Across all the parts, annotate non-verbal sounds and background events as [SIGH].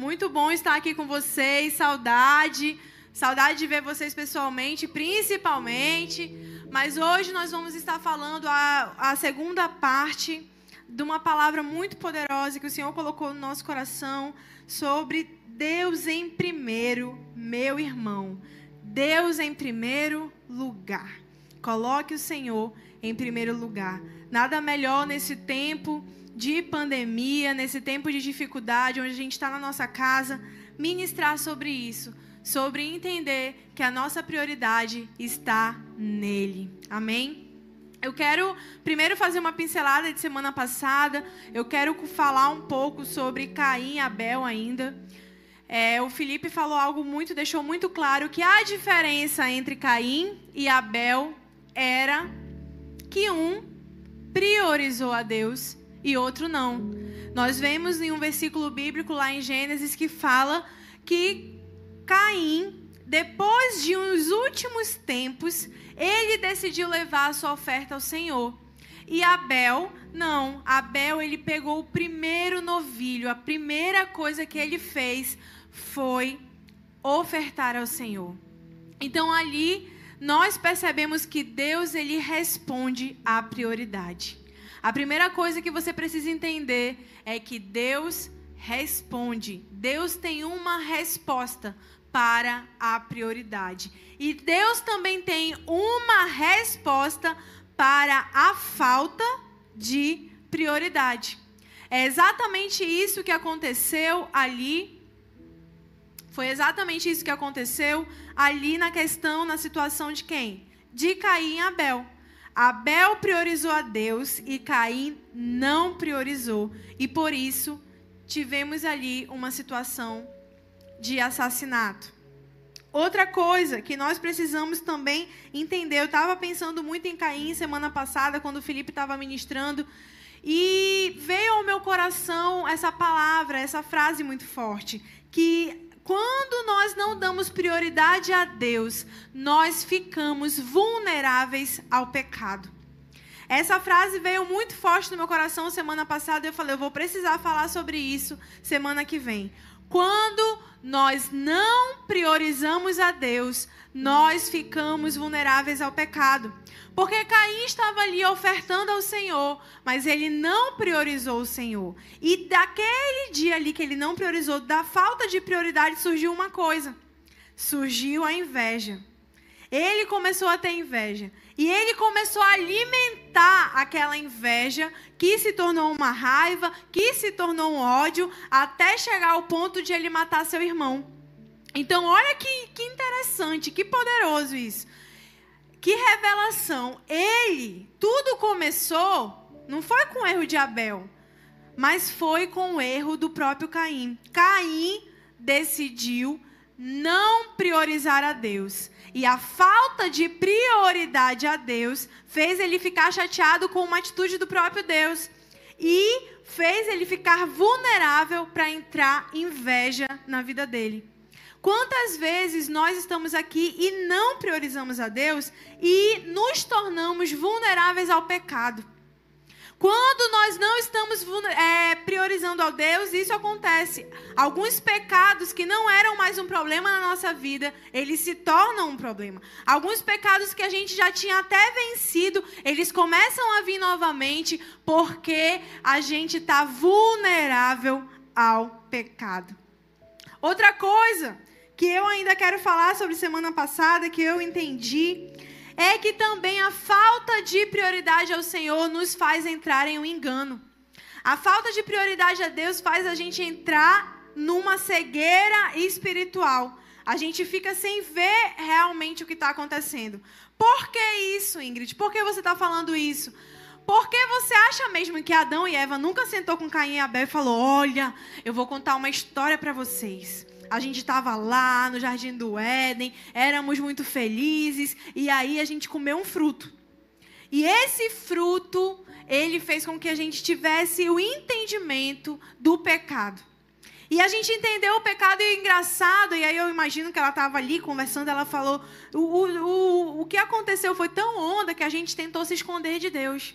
Muito bom estar aqui com vocês. Saudade. Saudade de ver vocês pessoalmente, principalmente. Mas hoje nós vamos estar falando a, a segunda parte de uma palavra muito poderosa que o Senhor colocou no nosso coração sobre Deus em primeiro, meu irmão. Deus em primeiro lugar. Coloque o Senhor em primeiro lugar. Nada melhor nesse tempo de pandemia, nesse tempo de dificuldade, onde a gente está na nossa casa, ministrar sobre isso, sobre entender que a nossa prioridade está nele. Amém? Eu quero primeiro fazer uma pincelada de semana passada. Eu quero falar um pouco sobre Caim e Abel ainda. É, o Felipe falou algo muito, deixou muito claro que a diferença entre Caim e Abel era que um priorizou a Deus e outro não. Nós vemos em um versículo bíblico lá em Gênesis que fala que Caim, depois de uns últimos tempos, ele decidiu levar a sua oferta ao Senhor. E Abel, não, Abel ele pegou o primeiro novilho, a primeira coisa que ele fez foi ofertar ao Senhor. Então ali nós percebemos que Deus ele responde à prioridade. A primeira coisa que você precisa entender é que Deus responde. Deus tem uma resposta para a prioridade. E Deus também tem uma resposta para a falta de prioridade. É exatamente isso que aconteceu ali foi exatamente isso que aconteceu ali na questão, na situação de quem? De Caim e Abel. Abel priorizou a Deus e Caim não priorizou. E por isso tivemos ali uma situação de assassinato. Outra coisa que nós precisamos também entender, eu estava pensando muito em Caim semana passada, quando o Felipe estava ministrando, e veio ao meu coração essa palavra, essa frase muito forte, que quando nós não damos prioridade a Deus, nós ficamos vulneráveis ao pecado. Essa frase veio muito forte no meu coração semana passada. Eu falei, eu vou precisar falar sobre isso semana que vem. Quando nós não priorizamos a Deus, nós ficamos vulneráveis ao pecado. Porque Caim estava ali ofertando ao Senhor, mas ele não priorizou o Senhor. E daquele dia ali que ele não priorizou, da falta de prioridade, surgiu uma coisa: surgiu a inveja. Ele começou a ter inveja. E ele começou a alimentar aquela inveja que se tornou uma raiva, que se tornou um ódio, até chegar ao ponto de ele matar seu irmão. Então, olha que, que interessante, que poderoso isso. Que revelação. Ele, tudo começou, não foi com o erro de Abel, mas foi com o erro do próprio Caim. Caim decidiu não priorizar a Deus. E a falta de prioridade a Deus fez ele ficar chateado com uma atitude do próprio Deus. E fez ele ficar vulnerável para entrar inveja na vida dele. Quantas vezes nós estamos aqui e não priorizamos a Deus e nos tornamos vulneráveis ao pecado? Quando nós não estamos é, priorizando ao Deus, isso acontece. Alguns pecados que não eram mais um problema na nossa vida, eles se tornam um problema. Alguns pecados que a gente já tinha até vencido, eles começam a vir novamente porque a gente está vulnerável ao pecado. Outra coisa que eu ainda quero falar sobre semana passada, que eu entendi, é que também a falta de prioridade ao Senhor nos faz entrar em um engano. A falta de prioridade a Deus faz a gente entrar numa cegueira espiritual. A gente fica sem ver realmente o que está acontecendo. Por que isso, Ingrid? Por que você está falando isso? Porque você acha mesmo que Adão e Eva nunca sentou com Caim e Abel e falou: Olha, eu vou contar uma história para vocês a gente estava lá no jardim do Éden, éramos muito felizes, e aí a gente comeu um fruto. E esse fruto, ele fez com que a gente tivesse o entendimento do pecado. E a gente entendeu o pecado e é engraçado, e aí eu imagino que ela estava ali conversando, ela falou: o, o, o, o que aconteceu foi tão onda que a gente tentou se esconder de Deus.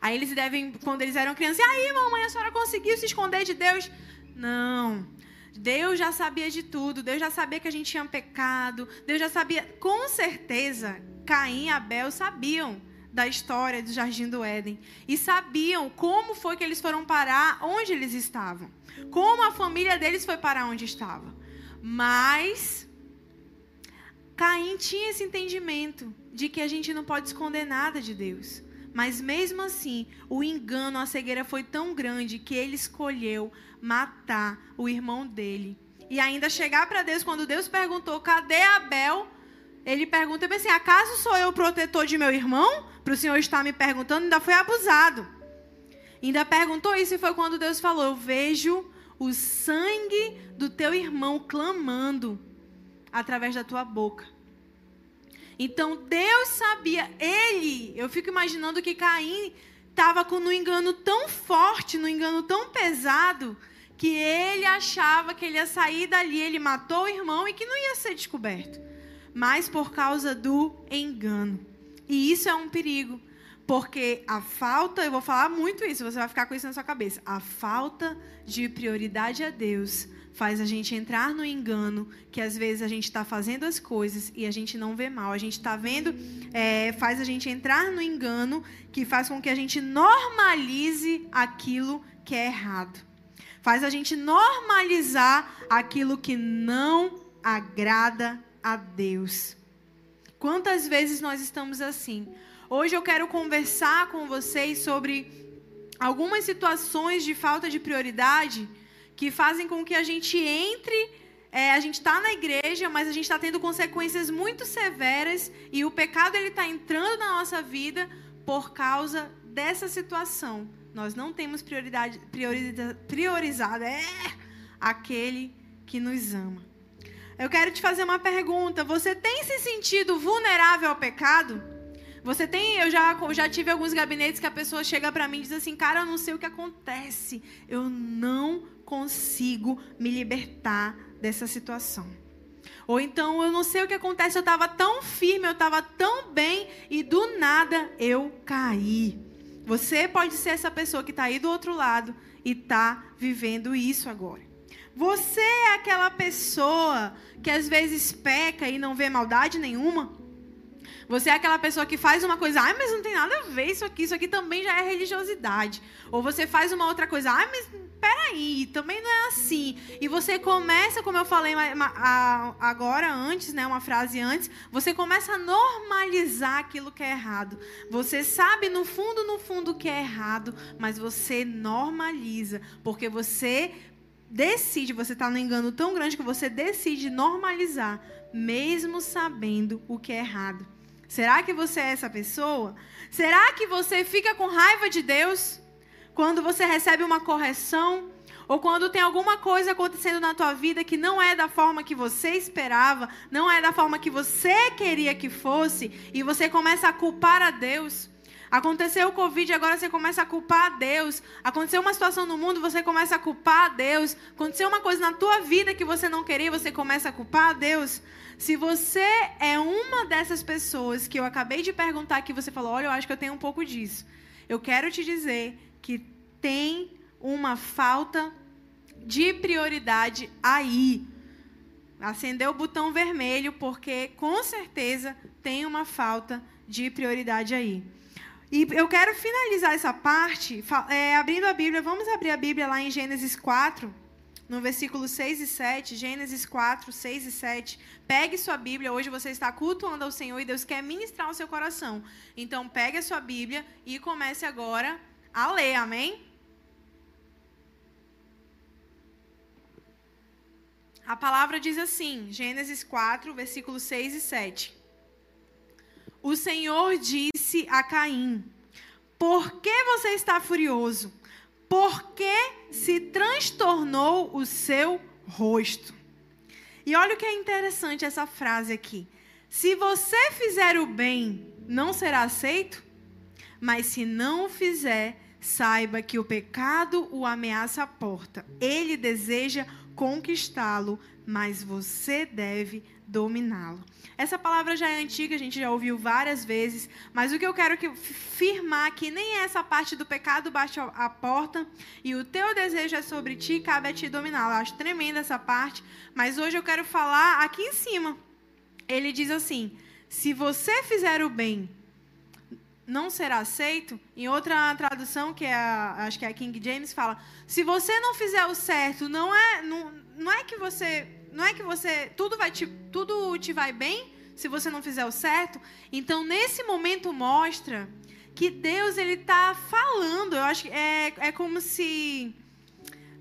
Aí eles devem, quando eles eram crianças, e aí, mamãe, a senhora conseguiu se esconder de Deus? Não. Deus já sabia de tudo, Deus já sabia que a gente tinha pecado, Deus já sabia, com certeza, Caim e Abel sabiam da história do Jardim do Éden e sabiam como foi que eles foram parar onde eles estavam, como a família deles foi parar onde estava. Mas Caim tinha esse entendimento de que a gente não pode esconder nada de Deus. Mas mesmo assim, o engano, a cegueira foi tão grande que ele escolheu matar o irmão dele. E ainda chegar para Deus, quando Deus perguntou: cadê Abel? Ele pergunta assim: acaso sou eu o protetor de meu irmão? Para o Senhor estar me perguntando, ainda foi abusado. Ainda perguntou isso e foi quando Deus falou: Eu vejo o sangue do teu irmão clamando através da tua boca. Então Deus sabia, ele, eu fico imaginando que Caim estava com um engano tão forte, no um engano tão pesado, que ele achava que ele ia sair dali, ele matou o irmão e que não ia ser descoberto. Mas por causa do engano. E isso é um perigo, porque a falta, eu vou falar muito isso, você vai ficar com isso na sua cabeça. A falta de prioridade a Deus faz a gente entrar no engano, que às vezes a gente está fazendo as coisas e a gente não vê mal. A gente está vendo, é, faz a gente entrar no engano, que faz com que a gente normalize aquilo que é errado. Faz a gente normalizar aquilo que não agrada a Deus. Quantas vezes nós estamos assim? Hoje eu quero conversar com vocês sobre algumas situações de falta de prioridade que fazem com que a gente entre, é, a gente está na igreja, mas a gente está tendo consequências muito severas e o pecado ele está entrando na nossa vida por causa dessa situação. Nós não temos prioridade, prioriza, priorizado é aquele que nos ama. Eu quero te fazer uma pergunta. Você tem se sentido vulnerável ao pecado? Você tem, eu já, já tive alguns gabinetes que a pessoa chega para mim e diz assim, cara, eu não sei o que acontece, eu não consigo me libertar dessa situação. Ou então, eu não sei o que acontece, eu estava tão firme, eu estava tão bem e do nada eu caí. Você pode ser essa pessoa que está aí do outro lado e está vivendo isso agora. Você é aquela pessoa que às vezes peca e não vê maldade nenhuma? Você é aquela pessoa que faz uma coisa, ai, mas não tem nada a ver isso aqui, isso aqui também já é religiosidade. Ou você faz uma outra coisa, ai, mas peraí, também não é assim. E você começa, como eu falei agora, antes, né, uma frase antes, você começa a normalizar aquilo que é errado. Você sabe no fundo, no fundo que é errado, mas você normaliza, porque você decide, você está no engano tão grande que você decide normalizar, mesmo sabendo o que é errado. Será que você é essa pessoa? Será que você fica com raiva de Deus quando você recebe uma correção? Ou quando tem alguma coisa acontecendo na tua vida que não é da forma que você esperava, não é da forma que você queria que fosse, e você começa a culpar a Deus? Aconteceu o Covid, agora você começa a culpar a Deus. Aconteceu uma situação no mundo, você começa a culpar a Deus. Aconteceu uma coisa na tua vida que você não queria, você começa a culpar a Deus. Se você é uma dessas pessoas que eu acabei de perguntar que você falou, olha, eu acho que eu tenho um pouco disso. Eu quero te dizer que tem uma falta de prioridade aí. Acendeu o botão vermelho, porque com certeza tem uma falta de prioridade aí. E eu quero finalizar essa parte é, abrindo a Bíblia. Vamos abrir a Bíblia lá em Gênesis 4 no versículo 6 e 7, Gênesis 4, 6 e 7. Pegue sua Bíblia, hoje você está cultuando ao Senhor e Deus quer ministrar o seu coração. Então, pegue a sua Bíblia e comece agora a ler, amém? A palavra diz assim, Gênesis 4, versículos 6 e 7. O Senhor disse a Caim: Por que você está furioso? Porque se transtornou o seu rosto. E olha o que é interessante essa frase aqui. Se você fizer o bem, não será aceito? Mas se não fizer, saiba que o pecado o ameaça a porta. Ele deseja conquistá-lo, mas você deve dominá-lo. Essa palavra já é antiga, a gente já ouviu várias vezes, mas o que eu quero que firmar aqui nem é essa parte do pecado bate a porta e o teu desejo é sobre ti, cabe a ti dominá-lo. Acho tremenda essa parte, mas hoje eu quero falar aqui em cima. Ele diz assim: se você fizer o bem, não será aceito. Em outra tradução, que é a, acho que é a King James, fala: se você não fizer o certo, não é, não, não é que você não é que você tudo vai te, tudo te vai bem se você não fizer o certo. Então nesse momento mostra que Deus ele está falando. Eu acho que é, é como se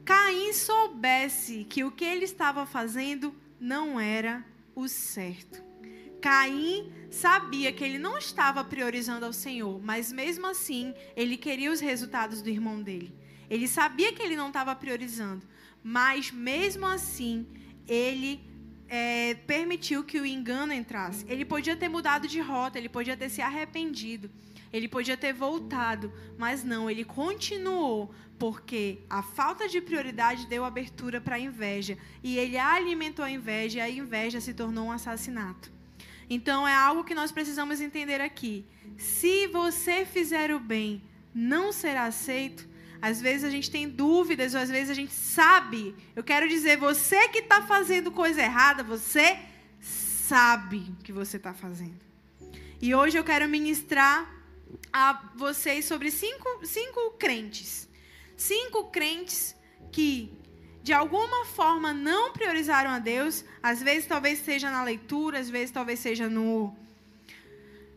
Caim soubesse que o que ele estava fazendo não era o certo. Caim sabia que ele não estava priorizando ao Senhor, mas mesmo assim ele queria os resultados do irmão dele. Ele sabia que ele não estava priorizando, mas mesmo assim ele é, permitiu que o engano entrasse. Ele podia ter mudado de rota, ele podia ter se arrependido, ele podia ter voltado, mas não, ele continuou, porque a falta de prioridade deu abertura para a inveja. E ele alimentou a inveja, e a inveja se tornou um assassinato. Então é algo que nós precisamos entender aqui. Se você fizer o bem, não será aceito. Às vezes a gente tem dúvidas, ou às vezes a gente sabe. Eu quero dizer, você que está fazendo coisa errada, você sabe o que você está fazendo. E hoje eu quero ministrar a vocês sobre cinco, cinco crentes. Cinco crentes que, de alguma forma, não priorizaram a Deus. Às vezes, talvez seja na leitura, às vezes, talvez seja no.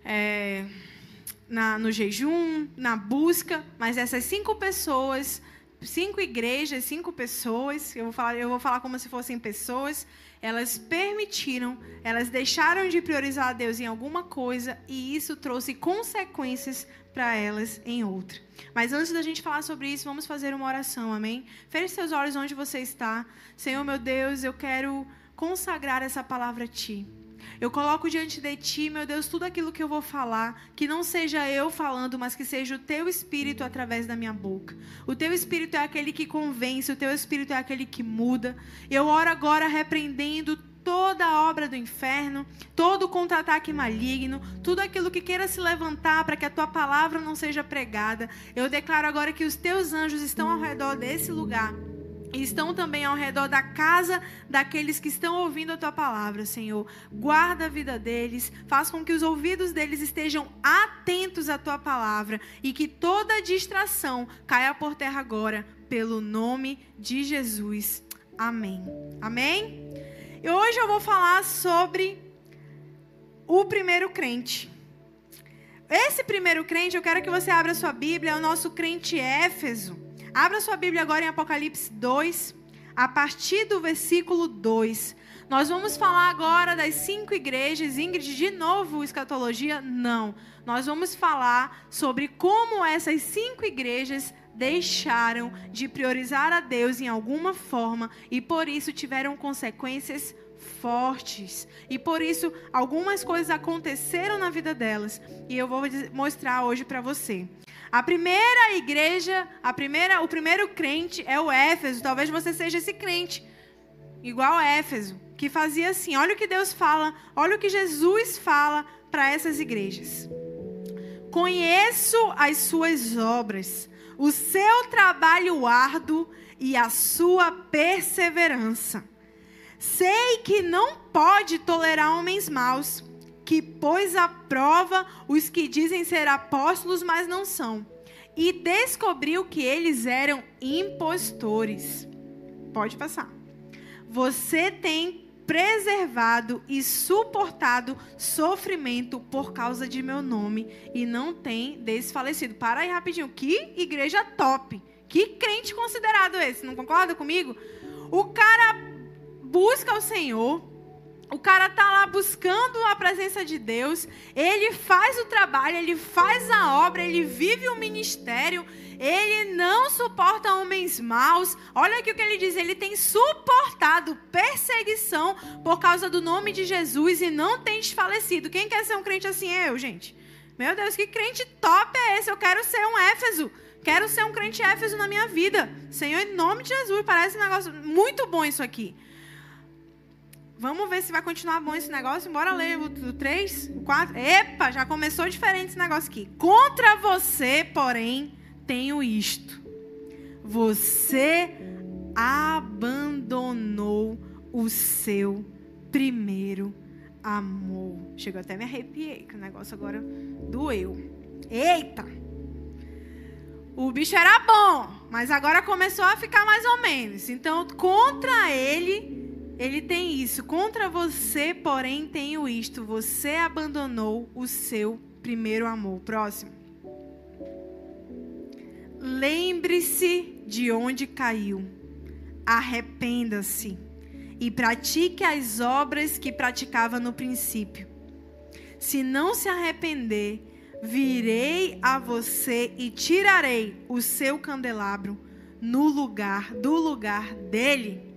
É, na, no jejum, na busca, mas essas cinco pessoas, cinco igrejas, cinco pessoas, eu vou falar, eu vou falar como se fossem pessoas, elas permitiram, elas deixaram de priorizar a Deus em alguma coisa e isso trouxe consequências para elas em outra. Mas antes da gente falar sobre isso, vamos fazer uma oração, amém? Feche seus olhos onde você está. Senhor meu Deus, eu quero consagrar essa palavra a Ti. Eu coloco diante de ti, meu Deus, tudo aquilo que eu vou falar, que não seja eu falando, mas que seja o teu espírito através da minha boca. O teu espírito é aquele que convence, o teu espírito é aquele que muda. Eu oro agora repreendendo toda a obra do inferno, todo contra-ataque maligno, tudo aquilo que queira se levantar para que a tua palavra não seja pregada. Eu declaro agora que os teus anjos estão ao redor desse lugar estão também ao redor da casa daqueles que estão ouvindo a tua palavra, Senhor. Guarda a vida deles, faz com que os ouvidos deles estejam atentos à tua palavra e que toda distração caia por terra agora, pelo nome de Jesus. Amém. Amém? E hoje eu vou falar sobre o primeiro crente. Esse primeiro crente, eu quero que você abra sua Bíblia, é o nosso crente Éfeso. Abra sua Bíblia agora em Apocalipse 2, a partir do versículo 2. Nós vamos falar agora das cinco igrejas. Ingrid, de novo, escatologia? Não. Nós vamos falar sobre como essas cinco igrejas deixaram de priorizar a Deus em alguma forma e por isso tiveram consequências fortes. E por isso algumas coisas aconteceram na vida delas e eu vou mostrar hoje para você. A primeira igreja, a primeira, o primeiro crente é o Éfeso. Talvez você seja esse crente, igual a Éfeso, que fazia assim: olha o que Deus fala, olha o que Jesus fala para essas igrejas. Conheço as suas obras, o seu trabalho árduo e a sua perseverança. Sei que não pode tolerar homens maus que pôs à prova os que dizem ser apóstolos, mas não são, e descobriu que eles eram impostores. Pode passar. Você tem preservado e suportado sofrimento por causa de meu nome e não tem desfalecido. Para aí rapidinho. Que igreja top. Que crente considerado esse? Não concorda comigo? O cara busca o Senhor, o cara tá lá buscando a presença de Deus, ele faz o trabalho, ele faz a obra, ele vive o ministério, ele não suporta homens maus. Olha aqui o que ele diz: ele tem suportado perseguição por causa do nome de Jesus e não tem desfalecido. Quem quer ser um crente assim? Eu, gente. Meu Deus, que crente top é esse? Eu quero ser um Éfeso. Quero ser um crente Éfeso na minha vida. Senhor, em nome de Jesus, parece um negócio muito bom isso aqui. Vamos ver se vai continuar bom esse negócio. Bora ler o 3, o 4. Epa, já começou diferente esse negócio aqui. Contra você, porém, tenho isto. Você abandonou o seu primeiro amor. Chegou até me arrepiei, que o negócio agora doeu. Eita! O bicho era bom, mas agora começou a ficar mais ou menos. Então, contra ele ele tem isso. Contra você, porém, tenho isto. Você abandonou o seu primeiro amor. Próximo. Lembre-se de onde caiu. Arrependa-se e pratique as obras que praticava no princípio. Se não se arrepender, virei a você e tirarei o seu candelabro no lugar do lugar dele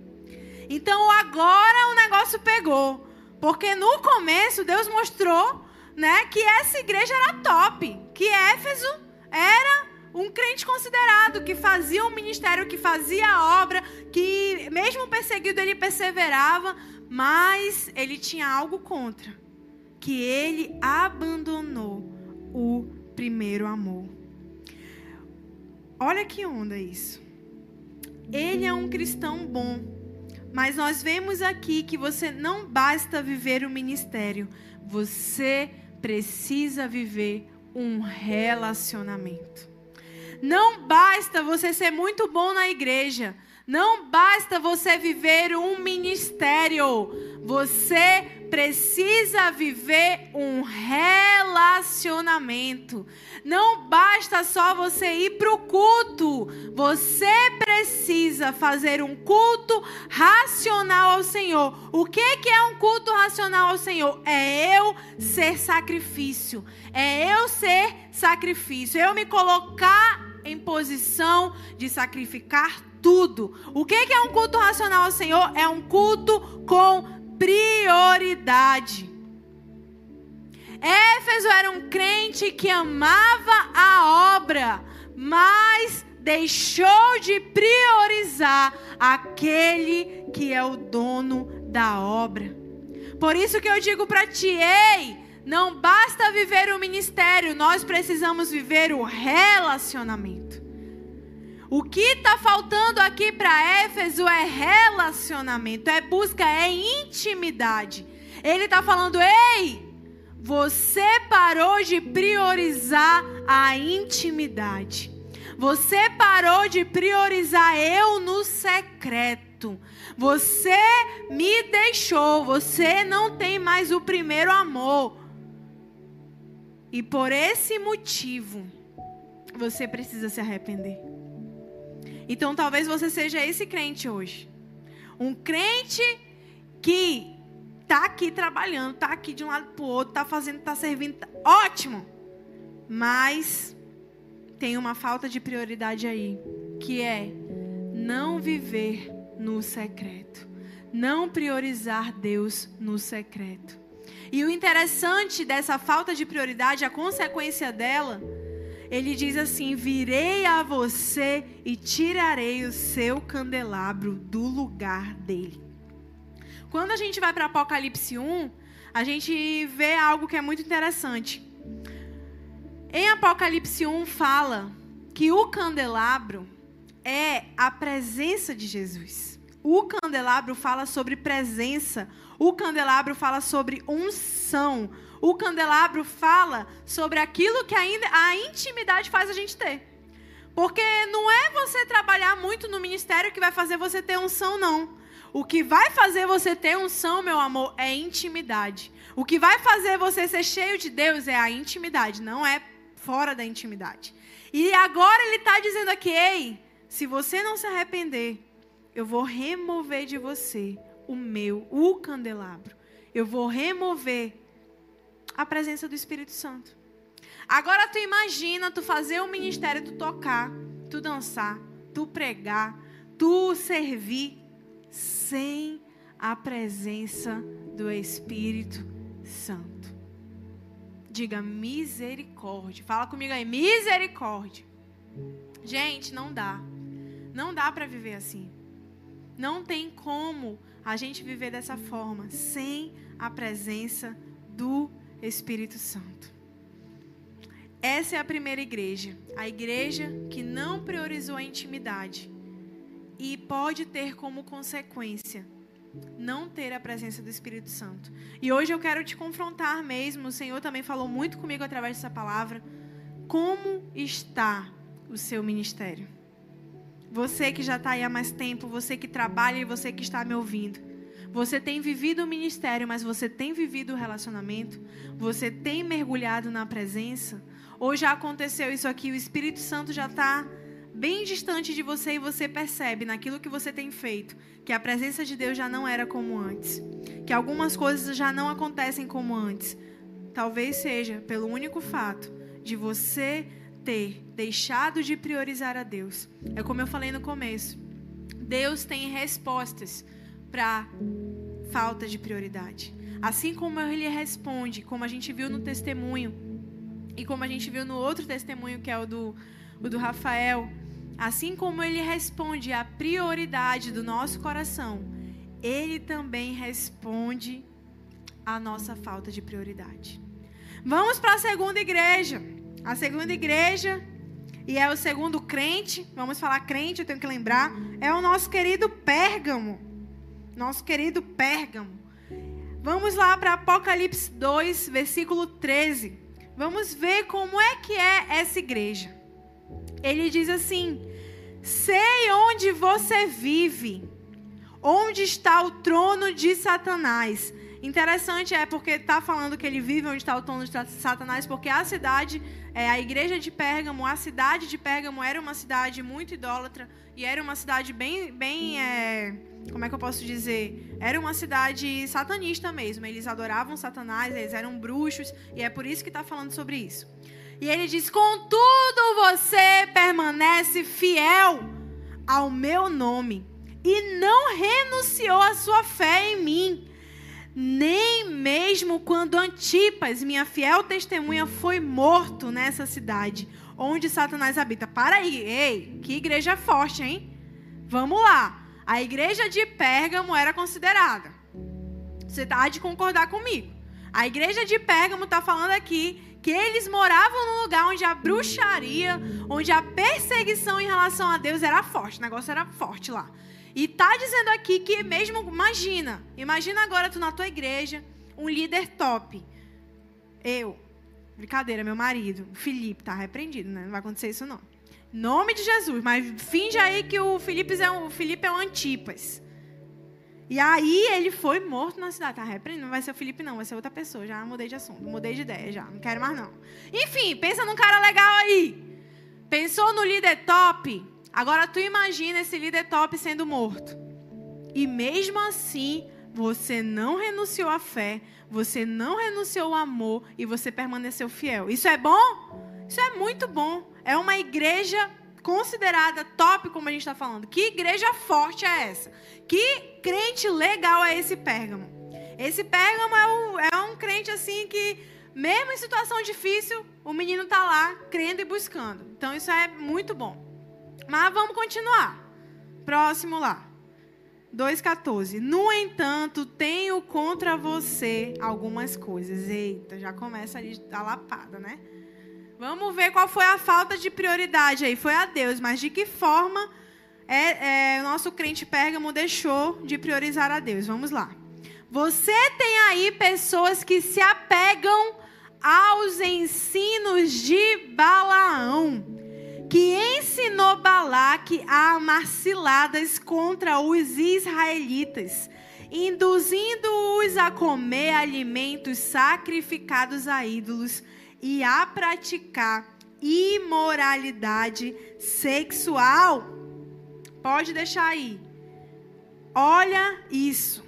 então agora o negócio pegou. Porque no começo Deus mostrou né, que essa igreja era top. Que Éfeso era um crente considerado, que fazia um ministério, que fazia a obra, que mesmo perseguido ele perseverava, mas ele tinha algo contra. Que ele abandonou o primeiro amor. Olha que onda isso. Ele é um cristão bom mas nós vemos aqui que você não basta viver o ministério, você precisa viver um relacionamento. Não basta você ser muito bom na igreja. Não basta você viver um ministério. Você precisa viver um relacionamento. Não basta só você ir para o culto. Você precisa fazer um culto racional ao Senhor. O que, que é um culto racional ao Senhor? É eu ser sacrifício. É eu ser sacrifício. Eu me colocar em posição de sacrificar tudo. O que é um culto racional ao Senhor? É um culto com prioridade. Éfeso era um crente que amava a obra, mas deixou de priorizar aquele que é o dono da obra. Por isso que eu digo para ti, ei, não basta viver o ministério, nós precisamos viver o relacionamento. O que está faltando aqui para Éfeso é relacionamento, é busca, é intimidade. Ele está falando, ei, você parou de priorizar a intimidade. Você parou de priorizar eu no secreto. Você me deixou. Você não tem mais o primeiro amor. E por esse motivo, você precisa se arrepender. Então talvez você seja esse crente hoje. Um crente que tá aqui trabalhando, tá aqui de um lado para o outro, tá fazendo, tá servindo, tá... ótimo. Mas tem uma falta de prioridade aí, que é não viver no secreto, não priorizar Deus no secreto. E o interessante dessa falta de prioridade, a consequência dela, ele diz assim: Virei a você e tirarei o seu candelabro do lugar dele. Quando a gente vai para Apocalipse 1, a gente vê algo que é muito interessante. Em Apocalipse 1 fala que o candelabro é a presença de Jesus. O candelabro fala sobre presença. O candelabro fala sobre unção. O candelabro fala sobre aquilo que ainda a intimidade faz a gente ter. Porque não é você trabalhar muito no ministério que vai fazer você ter unção, não. O que vai fazer você ter unção, meu amor, é intimidade. O que vai fazer você ser cheio de Deus é a intimidade, não é fora da intimidade. E agora ele está dizendo aqui, ei, se você não se arrepender, eu vou remover de você o meu, o candelabro. Eu vou remover a presença do Espírito Santo. Agora tu imagina tu fazer um ministério, tu tocar, tu dançar, tu pregar, tu servir sem a presença do Espírito Santo. Diga misericórdia. Fala comigo aí, misericórdia. Gente, não dá. Não dá para viver assim. Não tem como a gente viver dessa forma sem a presença do Espírito Santo. Essa é a primeira igreja, a igreja que não priorizou a intimidade e pode ter como consequência não ter a presença do Espírito Santo. E hoje eu quero te confrontar mesmo, o Senhor também falou muito comigo através dessa palavra. Como está o seu ministério? Você que já está aí há mais tempo, você que trabalha e você que está me ouvindo. Você tem vivido o ministério, mas você tem vivido o relacionamento? Você tem mergulhado na presença? Ou já aconteceu isso aqui, o Espírito Santo já está bem distante de você e você percebe naquilo que você tem feito que a presença de Deus já não era como antes, que algumas coisas já não acontecem como antes. Talvez seja pelo único fato de você ter deixado de priorizar a Deus. É como eu falei no começo. Deus tem respostas para falta de prioridade. Assim como ele responde, como a gente viu no testemunho, e como a gente viu no outro testemunho, que é o do, o do Rafael, assim como ele responde à prioridade do nosso coração, ele também responde à nossa falta de prioridade. Vamos para a segunda igreja. A segunda igreja, e é o segundo crente, vamos falar crente, eu tenho que lembrar, é o nosso querido Pérgamo. Nosso querido Pérgamo. Vamos lá para Apocalipse 2, versículo 13. Vamos ver como é que é essa igreja. Ele diz assim: Sei onde você vive, onde está o trono de Satanás. Interessante é porque está falando que ele vive onde está o trono de Satanás, porque a cidade, é, a igreja de Pérgamo, a cidade de Pérgamo era uma cidade muito idólatra e era uma cidade bem, bem é, como é que eu posso dizer? Era uma cidade satanista mesmo. Eles adoravam Satanás, eles eram bruxos e é por isso que está falando sobre isso. E ele diz: Contudo, você permanece fiel ao meu nome e não renunciou à sua fé em mim. Nem mesmo quando Antipas, minha fiel testemunha, foi morto nessa cidade onde Satanás habita. Para aí, ei, que igreja forte, hein? Vamos lá. A igreja de Pérgamo era considerada. Você está de concordar comigo. A igreja de Pérgamo está falando aqui que eles moravam num lugar onde a bruxaria, onde a perseguição em relação a Deus era forte, o negócio era forte lá. E tá dizendo aqui que mesmo, imagina, imagina agora tu na tua igreja, um líder top. Eu, brincadeira, meu marido, o Felipe, tá repreendido, né? Não vai acontecer isso não. Nome de Jesus, mas finge aí que o Felipe é um, o Felipe é um Antipas. E aí ele foi morto na cidade. Tá repreendido. Não vai ser o Felipe, não, vai ser outra pessoa. Já mudei de assunto, mudei de ideia já. Não quero mais, não. Enfim, pensa num cara legal aí. Pensou no líder top? Agora tu imagina esse líder top sendo morto. E mesmo assim, você não renunciou à fé, você não renunciou ao amor e você permaneceu fiel. Isso é bom? Isso é muito bom. É uma igreja considerada top, como a gente está falando. Que igreja forte é essa? Que crente legal é esse Pérgamo? Esse Pérgamo é um, é um crente assim que, mesmo em situação difícil, o menino está lá crendo e buscando. Então isso é muito bom. Mas vamos continuar. Próximo lá. 2,14. No entanto, tenho contra você algumas coisas. Eita, já começa ali a lapada, né? Vamos ver qual foi a falta de prioridade aí. Foi a Deus, mas de que forma é, é, o nosso crente Pérgamo deixou de priorizar a Deus? Vamos lá. Você tem aí pessoas que se apegam aos ensinos de Balaão, que ensinou Balaque a amar ciladas contra os israelitas, induzindo-os a comer alimentos sacrificados a ídolos e a praticar imoralidade sexual. Pode deixar aí. Olha isso.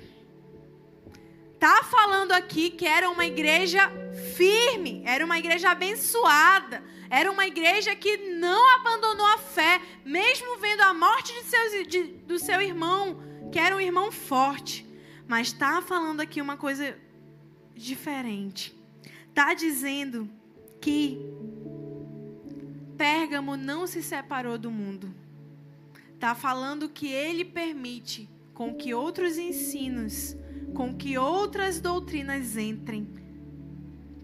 Tá falando aqui que era uma igreja firme, era uma igreja abençoada, era uma igreja que não abandonou a fé, mesmo vendo a morte de seus, de, do seu irmão, que era um irmão forte. Mas está falando aqui uma coisa diferente. Está dizendo que Pérgamo não se separou do mundo. Está falando que ele permite com que outros ensinos, com que outras doutrinas entrem.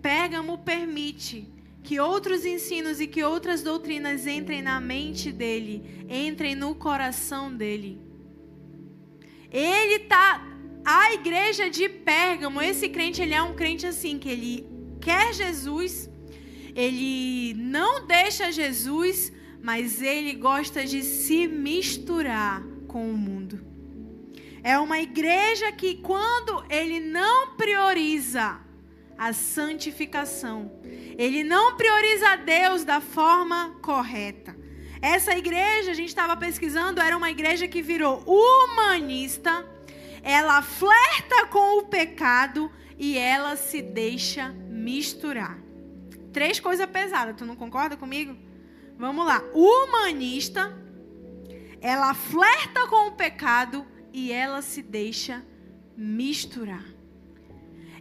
Pérgamo permite que outros ensinos e que outras doutrinas entrem na mente dele, entrem no coração dele. Ele tá a igreja de Pérgamo, esse crente, ele é um crente assim que ele quer Jesus, ele não deixa Jesus, mas ele gosta de se misturar com o mundo. É uma igreja que, quando ele não prioriza a santificação, ele não prioriza Deus da forma correta. Essa igreja, a gente estava pesquisando, era uma igreja que virou humanista, ela flerta com o pecado e ela se deixa misturar. Três coisas pesadas, tu não concorda comigo? Vamos lá. Humanista, ela flerta com o pecado e ela se deixa misturar.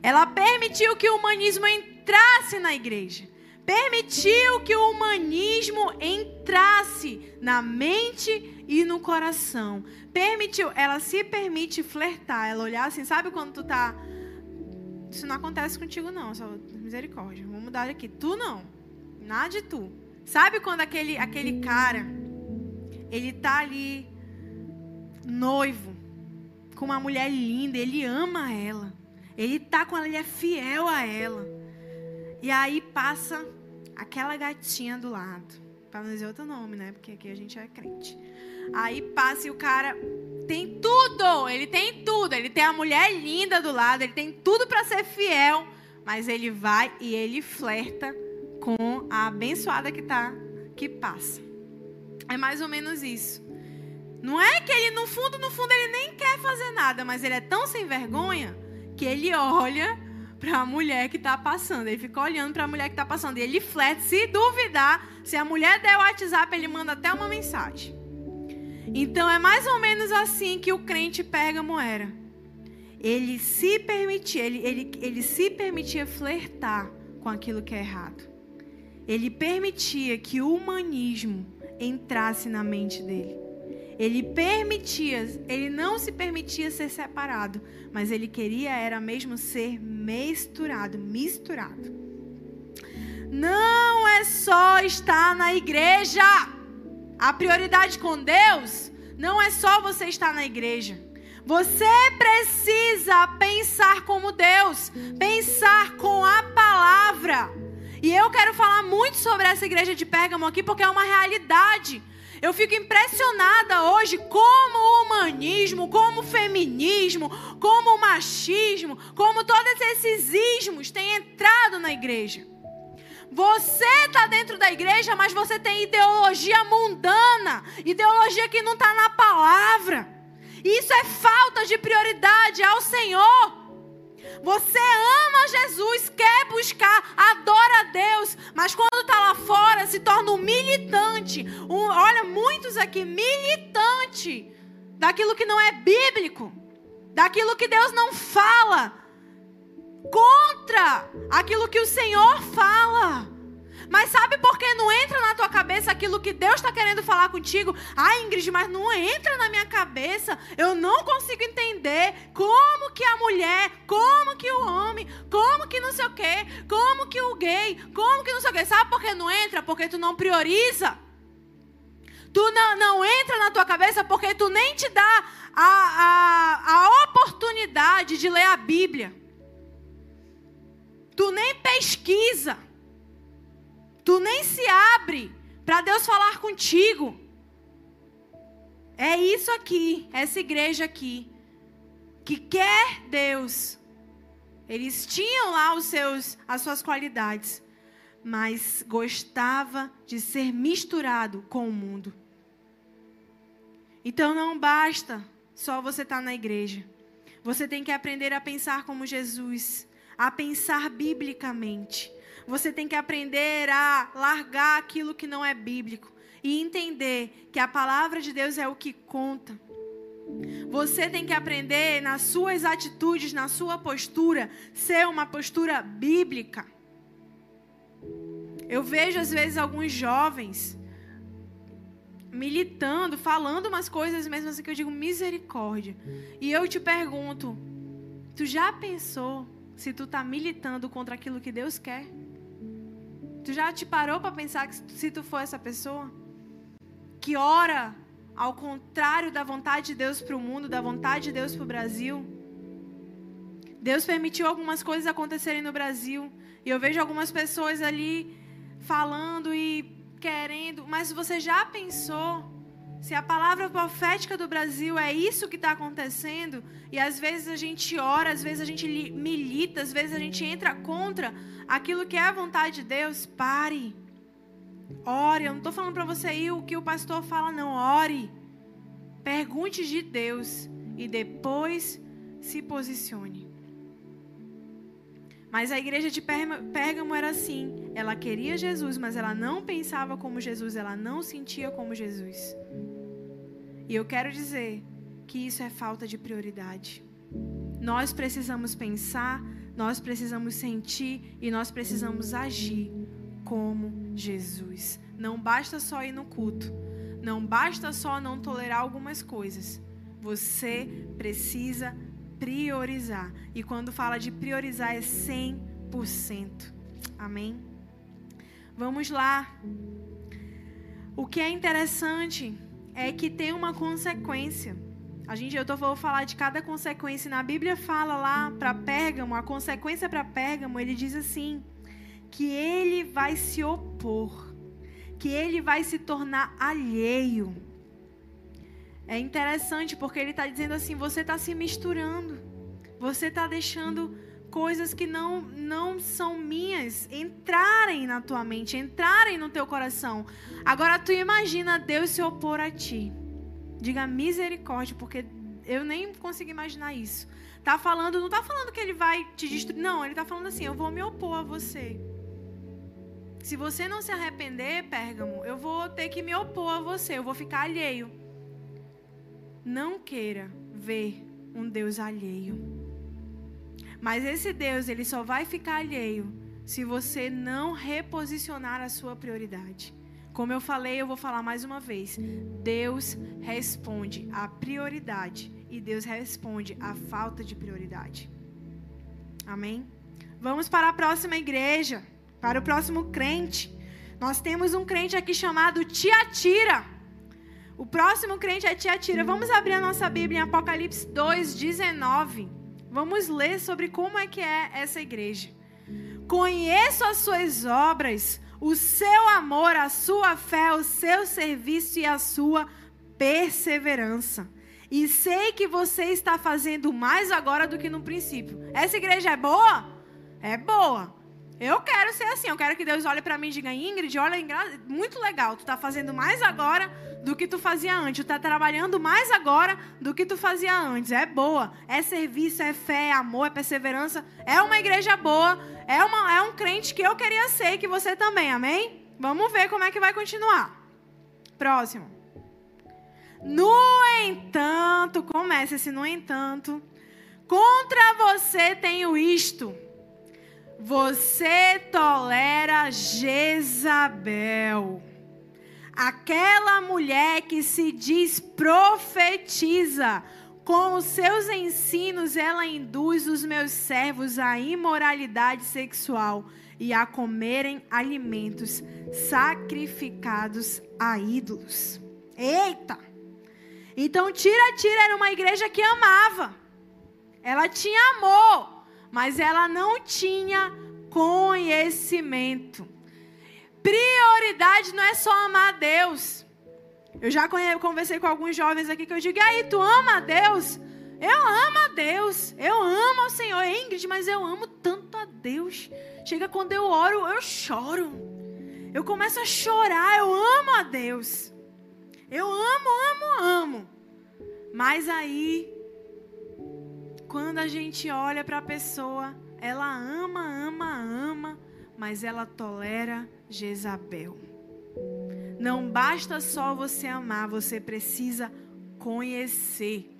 Ela permitiu que o humanismo entrasse na igreja. Permitiu que o humanismo entrasse na mente e no coração. Permitiu, ela se permite flertar, ela olhar assim, sabe quando tu tá isso não acontece contigo, não. Só misericórdia. Vamos mudar aqui. Tu não. Nada de tu. Sabe quando aquele, aquele cara, ele tá ali, noivo, com uma mulher linda, ele ama ela. Ele tá com ela, ele é fiel a ela. E aí passa aquela gatinha do lado. Para não dizer outro nome, né? Porque aqui a gente é crente. Aí passa e o cara tem tudo, ele tem tudo. Ele tem a mulher linda do lado, ele tem tudo para ser fiel, mas ele vai e ele flerta com a abençoada que tá que passa. É mais ou menos isso. Não é que ele no fundo, no fundo ele nem quer fazer nada, mas ele é tão sem vergonha que ele olha para a mulher que está passando. Ele fica olhando para a mulher que está passando. E ele flerta, se duvidar, se a mulher der o WhatsApp, ele manda até uma mensagem. Então é mais ou menos assim que o crente Pérgamo era. Ele se permitia, ele, ele, ele se permitia flertar com aquilo que é errado. Ele permitia que o humanismo entrasse na mente dele. Ele permitia, ele não se permitia ser separado, mas ele queria era mesmo ser misturado, misturado. Não é só estar na igreja. A prioridade com Deus não é só você estar na igreja. Você precisa pensar como Deus, pensar com a palavra. E eu quero falar muito sobre essa igreja de Pérgamo aqui porque é uma realidade. Eu fico impressionada hoje como o humanismo, como o feminismo, como o machismo, como todos esses ismos têm entrado na igreja. Você está dentro da igreja, mas você tem ideologia mundana, ideologia que não está na palavra. Isso é falta de prioridade ao Senhor. Você ama Jesus, quer buscar, adora a Deus, mas quando está lá fora se torna um militante. Um, olha, muitos aqui, militante daquilo que não é bíblico, daquilo que Deus não fala contra aquilo que o Senhor fala. Mas sabe por que não entra na tua cabeça aquilo que Deus está querendo falar contigo? Ah, Ingrid, mas não entra na minha cabeça. Eu não consigo entender como que a mulher, como que o homem, como que não sei o quê, como que o gay, como que não sei o quê. Sabe por que não entra? Porque tu não prioriza. Tu não, não entra na tua cabeça porque tu nem te dá a, a, a oportunidade de ler a Bíblia. Tu nem pesquisa. Tu nem se abre para Deus falar contigo. É isso aqui, essa igreja aqui, que quer Deus. Eles tinham lá os seus, as suas qualidades, mas gostava de ser misturado com o mundo. Então não basta só você estar tá na igreja. Você tem que aprender a pensar como Jesus a pensar biblicamente. Você tem que aprender a largar aquilo que não é bíblico e entender que a palavra de Deus é o que conta. Você tem que aprender nas suas atitudes, na sua postura, ser uma postura bíblica. Eu vejo às vezes alguns jovens militando, falando umas coisas mesmo assim que eu digo misericórdia. E eu te pergunto, tu já pensou se tu tá militando contra aquilo que Deus quer? Tu já te parou para pensar que se tu for essa pessoa que ora ao contrário da vontade de Deus para o mundo, da vontade de Deus para o Brasil? Deus permitiu algumas coisas acontecerem no Brasil. E eu vejo algumas pessoas ali falando e querendo, mas você já pensou se a palavra profética do Brasil é isso que está acontecendo? E às vezes a gente ora, às vezes a gente milita, às vezes a gente entra contra aquilo que é a vontade de Deus. Pare. Ore. Eu não estou falando para você ir o que o pastor fala, não. Ore. Pergunte de Deus e depois se posicione. Mas a igreja de Pérgamo era assim. Ela queria Jesus, mas ela não pensava como Jesus, ela não sentia como Jesus. E eu quero dizer que isso é falta de prioridade. Nós precisamos pensar, nós precisamos sentir e nós precisamos agir como Jesus. Não basta só ir no culto. Não basta só não tolerar algumas coisas. Você precisa priorizar. E quando fala de priorizar é 100%. Amém? Vamos lá. O que é interessante é que tem uma consequência. A gente, eu tô, vou falar de cada consequência. Na Bíblia fala lá para Pérgamo, a consequência para Pérgamo, ele diz assim: que ele vai se opor, que ele vai se tornar alheio é interessante porque ele está dizendo assim: você está se misturando, você está deixando coisas que não, não são minhas entrarem na tua mente, entrarem no teu coração. Agora tu imagina Deus se opor a ti. Diga misericórdia, porque eu nem consigo imaginar isso. Tá falando, não tá falando que ele vai te destruir. Não, ele tá falando assim: eu vou me opor a você. Se você não se arrepender, Pérgamo, eu vou ter que me opor a você, eu vou ficar alheio. Não queira ver um Deus alheio. Mas esse Deus, ele só vai ficar alheio se você não reposicionar a sua prioridade. Como eu falei, eu vou falar mais uma vez. Deus responde à prioridade e Deus responde à falta de prioridade. Amém? Vamos para a próxima igreja, para o próximo crente. Nós temos um crente aqui chamado Tiatira. O próximo crente é Tiatira. Vamos abrir a nossa Bíblia em Apocalipse 2, 19. Vamos ler sobre como é que é essa igreja. Conheço as suas obras, o seu amor, a sua fé, o seu serviço e a sua perseverança. E sei que você está fazendo mais agora do que no princípio. Essa igreja é boa? É boa. Eu quero ser assim. Eu quero que Deus olhe para mim e diga: Ingrid, olha, muito legal. Tu está fazendo mais agora do que tu fazia antes. Tu está trabalhando mais agora do que tu fazia antes. É boa. É serviço, é fé, é amor, é perseverança. É uma igreja boa. É, uma, é um crente que eu queria ser, que você também. Amém? Vamos ver como é que vai continuar. Próximo. No entanto, começa esse no entanto. Contra você tenho isto. Você tolera Jezabel Aquela mulher que se diz profetiza, com os seus ensinos ela induz os meus servos à imoralidade sexual e a comerem alimentos sacrificados a ídolos. Eita! Então, Tira Tira era uma igreja que amava. Ela tinha amor, mas ela não tinha conhecimento. Prioridade não é só amar a Deus. Eu já conversei com alguns jovens aqui que eu digo: e aí, tu ama a Deus? Eu amo a Deus. Eu amo ao Senhor, Ingrid, mas eu amo tanto a Deus. Chega quando eu oro, eu choro. Eu começo a chorar. Eu amo a Deus. Eu amo, amo, amo. Mas aí, quando a gente olha para a pessoa, ela ama, ama, ama, mas ela tolera Jezabel. Não basta só você amar, você precisa conhecer.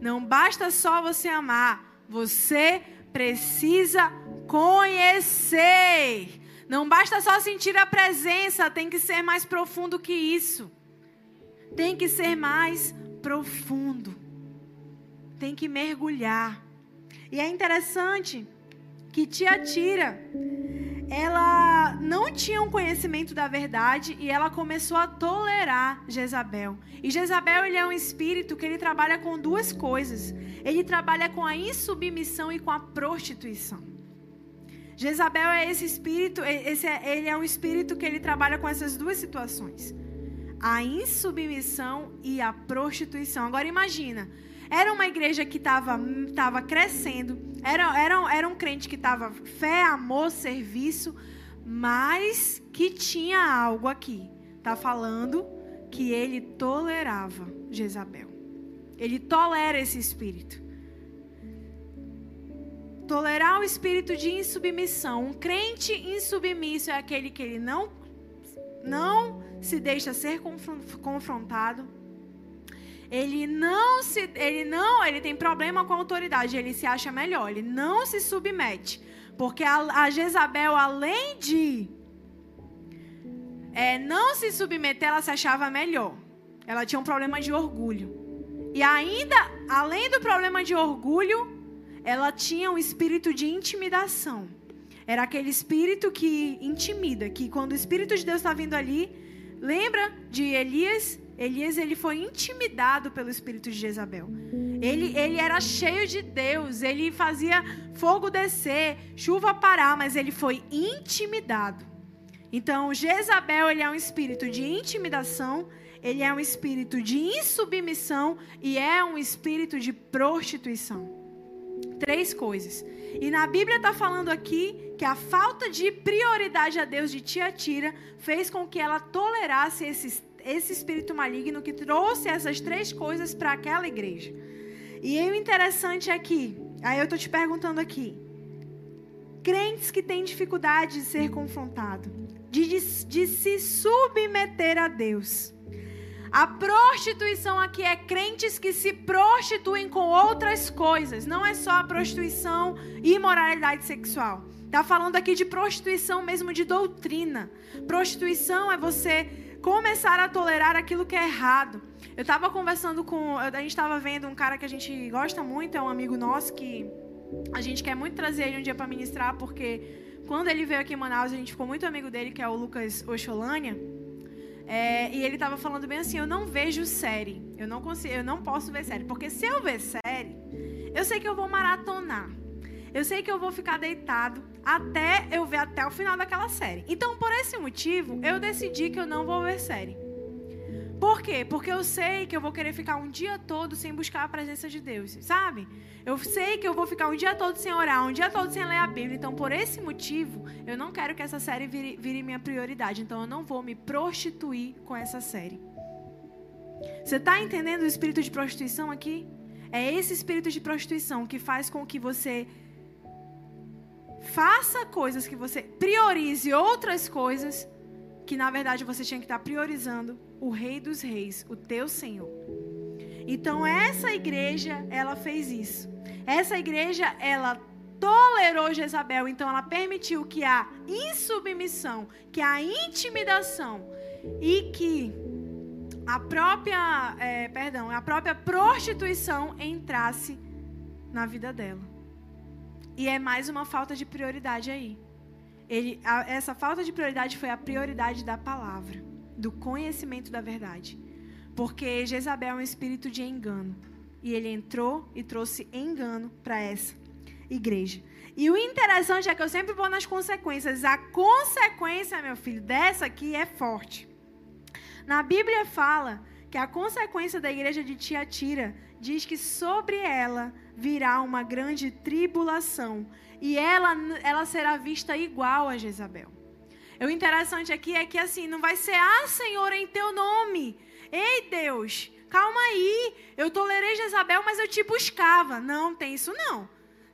Não basta só você amar, você precisa conhecer. Não basta só sentir a presença, tem que ser mais profundo que isso. Tem que ser mais profundo. Tem que mergulhar. E é interessante que Tiatira, ela não tinha um conhecimento da verdade e ela começou a tolerar Jezabel. E Jezabel ele é um espírito que ele trabalha com duas coisas. Ele trabalha com a insubmissão e com a prostituição. Jezabel é esse espírito, esse é, ele é um espírito que ele trabalha com essas duas situações. A insubmissão e a prostituição. Agora imagina, era uma igreja que estava tava crescendo, era, era, era um crente que estava fé, amor, serviço, mas que tinha algo aqui. Está falando que ele tolerava Jezabel. Ele tolera esse espírito tolerar o espírito de insubmissão. Um crente insubmisso é aquele que ele não não se deixa ser confrontado. Ele não se ele não, ele tem problema com a autoridade, ele se acha melhor, ele não se submete. Porque a, a Jezabel, além de é, não se submeter, ela se achava melhor. Ela tinha um problema de orgulho. E ainda, além do problema de orgulho, ela tinha um espírito de intimidação. Era aquele espírito que intimida, que quando o espírito de Deus está vindo ali, lembra de Elias? Elias ele foi intimidado pelo espírito de Jezabel. Ele, ele era cheio de Deus, ele fazia fogo descer, chuva parar, mas ele foi intimidado. Então, Jezabel ele é um espírito de intimidação, ele é um espírito de insubmissão e é um espírito de prostituição. Três coisas. E na Bíblia está falando aqui que a falta de prioridade a Deus de Tiatira fez com que ela tolerasse esse, esse espírito maligno que trouxe essas três coisas para aquela igreja. E o interessante é que, aí eu estou te perguntando aqui, crentes que têm dificuldade de ser confrontado, de, de, de se submeter a Deus a prostituição aqui é crentes que se prostituem com outras coisas. Não é só a prostituição e imoralidade sexual. Está falando aqui de prostituição mesmo de doutrina. Prostituição é você começar a tolerar aquilo que é errado. Eu estava conversando com. A gente estava vendo um cara que a gente gosta muito, é um amigo nosso que a gente quer muito trazer ele um dia para ministrar, porque quando ele veio aqui em Manaus, a gente ficou muito amigo dele, que é o Lucas Oxolânia. É, e ele estava falando bem assim: eu não vejo série. Eu não consigo, eu não posso ver série. Porque se eu ver série, eu sei que eu vou maratonar. Eu sei que eu vou ficar deitado até eu ver até o final daquela série. Então, por esse motivo, eu decidi que eu não vou ver série. Por quê? Porque eu sei que eu vou querer ficar um dia todo sem buscar a presença de Deus, sabe? Eu sei que eu vou ficar um dia todo sem orar, um dia todo sem ler a Bíblia. Então, por esse motivo, eu não quero que essa série vire, vire minha prioridade. Então, eu não vou me prostituir com essa série. Você está entendendo o espírito de prostituição aqui? É esse espírito de prostituição que faz com que você faça coisas, que você priorize outras coisas que na verdade você tinha que estar priorizando o Rei dos Reis, o teu Senhor. Então essa igreja, ela fez isso. Essa igreja, ela tolerou Jezabel, então ela permitiu que a insubmissão, que a intimidação e que a própria, é, perdão, a própria prostituição entrasse na vida dela. E é mais uma falta de prioridade aí. Ele, a, essa falta de prioridade foi a prioridade da palavra, do conhecimento da verdade. Porque Jezabel é um espírito de engano. E ele entrou e trouxe engano para essa igreja. E o interessante é que eu sempre vou nas consequências. A consequência, meu filho, dessa aqui é forte. Na Bíblia fala que a consequência da igreja de Tiatira diz que sobre ela virá uma grande tribulação e ela, ela será vista igual a Jezabel. O interessante aqui é que assim, não vai ser, ah, Senhor, em teu nome. Ei, Deus, calma aí. Eu tolerei Jezabel, mas eu te buscava. Não, tem isso não.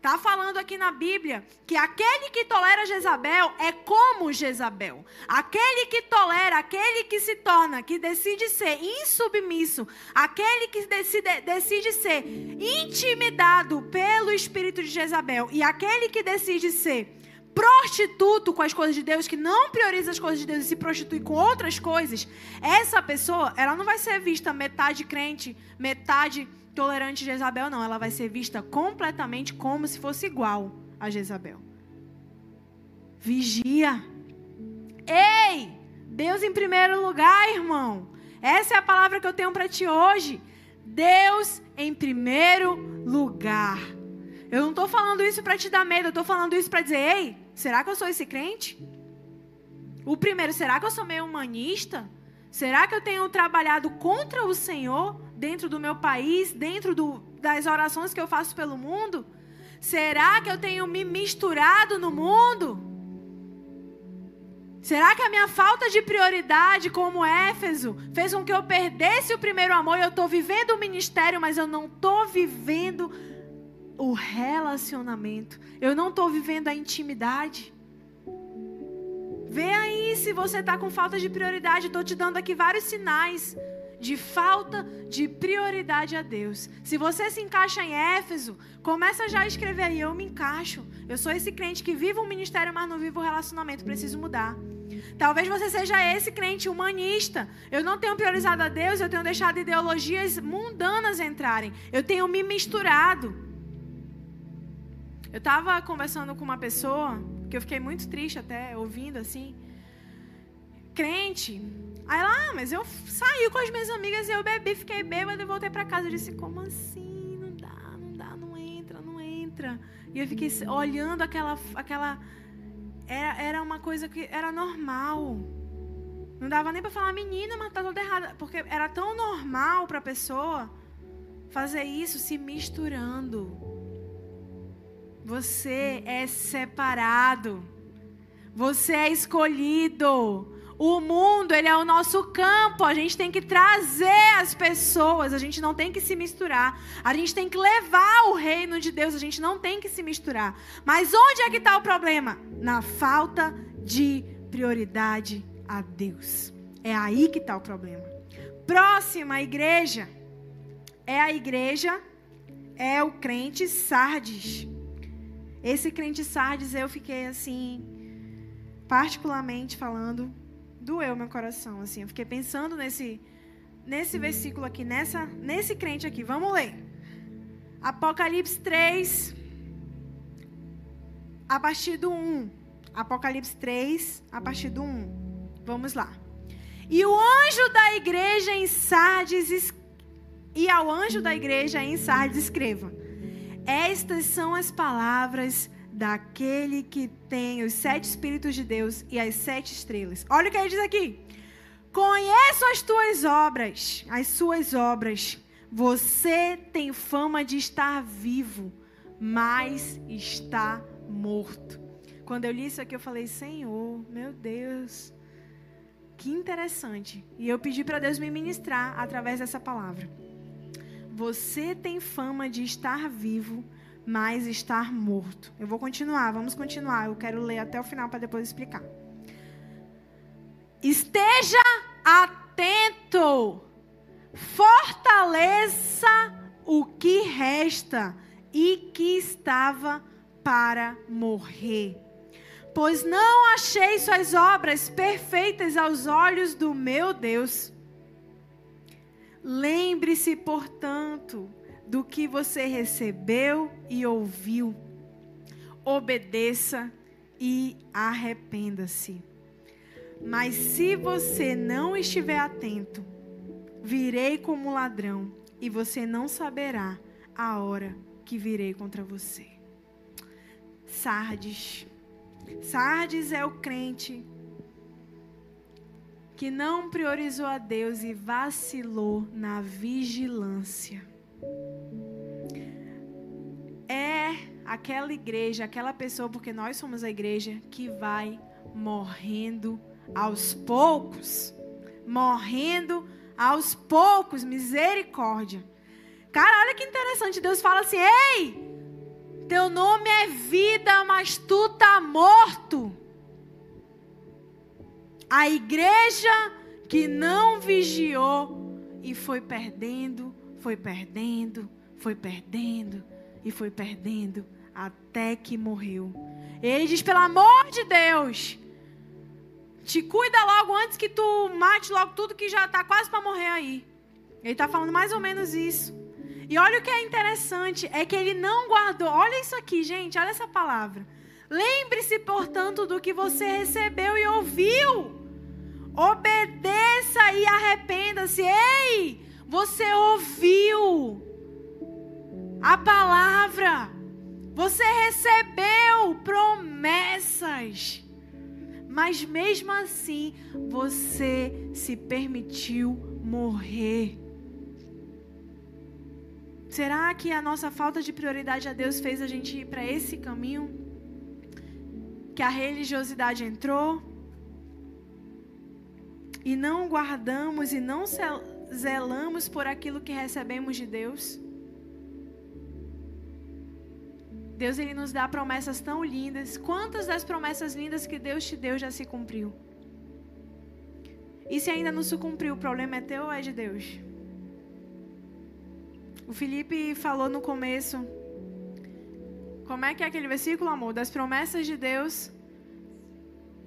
Está falando aqui na Bíblia que aquele que tolera Jezabel é como Jezabel. Aquele que tolera, aquele que se torna, que decide ser insubmisso, aquele que decide, decide ser intimidado pelo espírito de Jezabel e aquele que decide ser prostituto com as coisas de Deus, que não prioriza as coisas de Deus e se prostitui com outras coisas, essa pessoa, ela não vai ser vista metade crente, metade tolerante de Jezabel, não. Ela vai ser vista completamente como se fosse igual a Jezabel. Vigia. Ei! Deus em primeiro lugar, irmão. Essa é a palavra que eu tenho para ti hoje. Deus em primeiro lugar. Eu não estou falando isso para te dar medo, eu estou falando isso para dizer: ei, será que eu sou esse crente? O primeiro, será que eu sou meio humanista? Será que eu tenho trabalhado contra o Senhor dentro do meu país, dentro do, das orações que eu faço pelo mundo? Será que eu tenho me misturado no mundo? Será que a minha falta de prioridade, como Éfeso, fez com que eu perdesse o primeiro amor? Eu estou vivendo o ministério, mas eu não estou vivendo o relacionamento. Eu não estou vivendo a intimidade. Vê aí se você está com falta de prioridade. Estou te dando aqui vários sinais de falta de prioridade a Deus. Se você se encaixa em Éfeso, começa já a escrever aí, eu me encaixo. Eu sou esse crente que vive um ministério, mas não vive o relacionamento, preciso mudar. Talvez você seja esse crente humanista. Eu não tenho priorizado a Deus, eu tenho deixado ideologias mundanas entrarem. Eu tenho me misturado. Eu estava conversando com uma pessoa que eu fiquei muito triste até ouvindo assim. Crente. Aí lá, ah, mas eu saí com as minhas amigas e eu bebi, fiquei bêbada e voltei para casa. Eu disse: Como assim? Não dá, não dá, não entra, não entra. E eu fiquei olhando aquela, aquela era, era uma coisa que era normal. Não dava nem para falar, menina, mas tá toda errada. Porque era tão normal para a pessoa fazer isso se misturando. Você é separado. Você é escolhido. O mundo, ele é o nosso campo. A gente tem que trazer as pessoas. A gente não tem que se misturar. A gente tem que levar o reino de Deus. A gente não tem que se misturar. Mas onde é que está o problema? Na falta de prioridade a Deus. É aí que está o problema. Próxima igreja é a igreja, é o crente Sardes. Esse crente Sardes eu fiquei assim, particularmente falando, doeu meu coração, assim. Eu fiquei pensando nesse nesse versículo aqui, nessa nesse crente aqui. Vamos ler. Apocalipse 3 a partir do 1. Apocalipse 3 a partir do 1. Vamos lá. E o anjo da igreja em Sardes e ao anjo da igreja em Sardes escreva: Estas são as palavras daquele que tem os sete Espíritos de Deus e as sete estrelas. Olha o que ele diz aqui. Conheço as tuas obras, as suas obras. Você tem fama de estar vivo, mas está morto. Quando eu li isso aqui, eu falei: Senhor, meu Deus, que interessante. E eu pedi para Deus me ministrar através dessa palavra. Você tem fama de estar vivo, mas estar morto. Eu vou continuar, vamos continuar. Eu quero ler até o final para depois explicar. Esteja atento, fortaleça o que resta e que estava para morrer. Pois não achei suas obras perfeitas aos olhos do meu Deus. Lembre-se, portanto, do que você recebeu e ouviu. Obedeça e arrependa-se. Mas se você não estiver atento, virei como ladrão e você não saberá a hora que virei contra você. Sardes. Sardes é o crente que não priorizou a Deus e vacilou na vigilância é aquela igreja, aquela pessoa, porque nós somos a igreja, que vai morrendo aos poucos. Morrendo aos poucos, misericórdia. Cara, olha que interessante. Deus fala assim: Ei, teu nome é vida, mas tu tá morto. A igreja que não vigiou e foi perdendo, foi perdendo, foi perdendo e foi perdendo até que morreu. Ele diz: pelo amor de Deus, te cuida logo antes que tu mate logo tudo que já está quase para morrer aí. Ele está falando mais ou menos isso. E olha o que é interessante, é que ele não guardou. Olha isso aqui, gente, olha essa palavra. Lembre-se, portanto, do que você recebeu e ouviu. Obedeça e arrependa-se. Ei, você ouviu a palavra. Você recebeu promessas. Mas mesmo assim, você se permitiu morrer. Será que a nossa falta de prioridade a Deus fez a gente ir para esse caminho? Que a religiosidade entrou? E não guardamos e não zelamos por aquilo que recebemos de Deus? Deus ele nos dá promessas tão lindas. Quantas das promessas lindas que Deus te deu já se cumpriu? E se ainda não se cumpriu, o problema é teu ou é de Deus? O Felipe falou no começo. Como é que é aquele versículo, amor? Das promessas de Deus.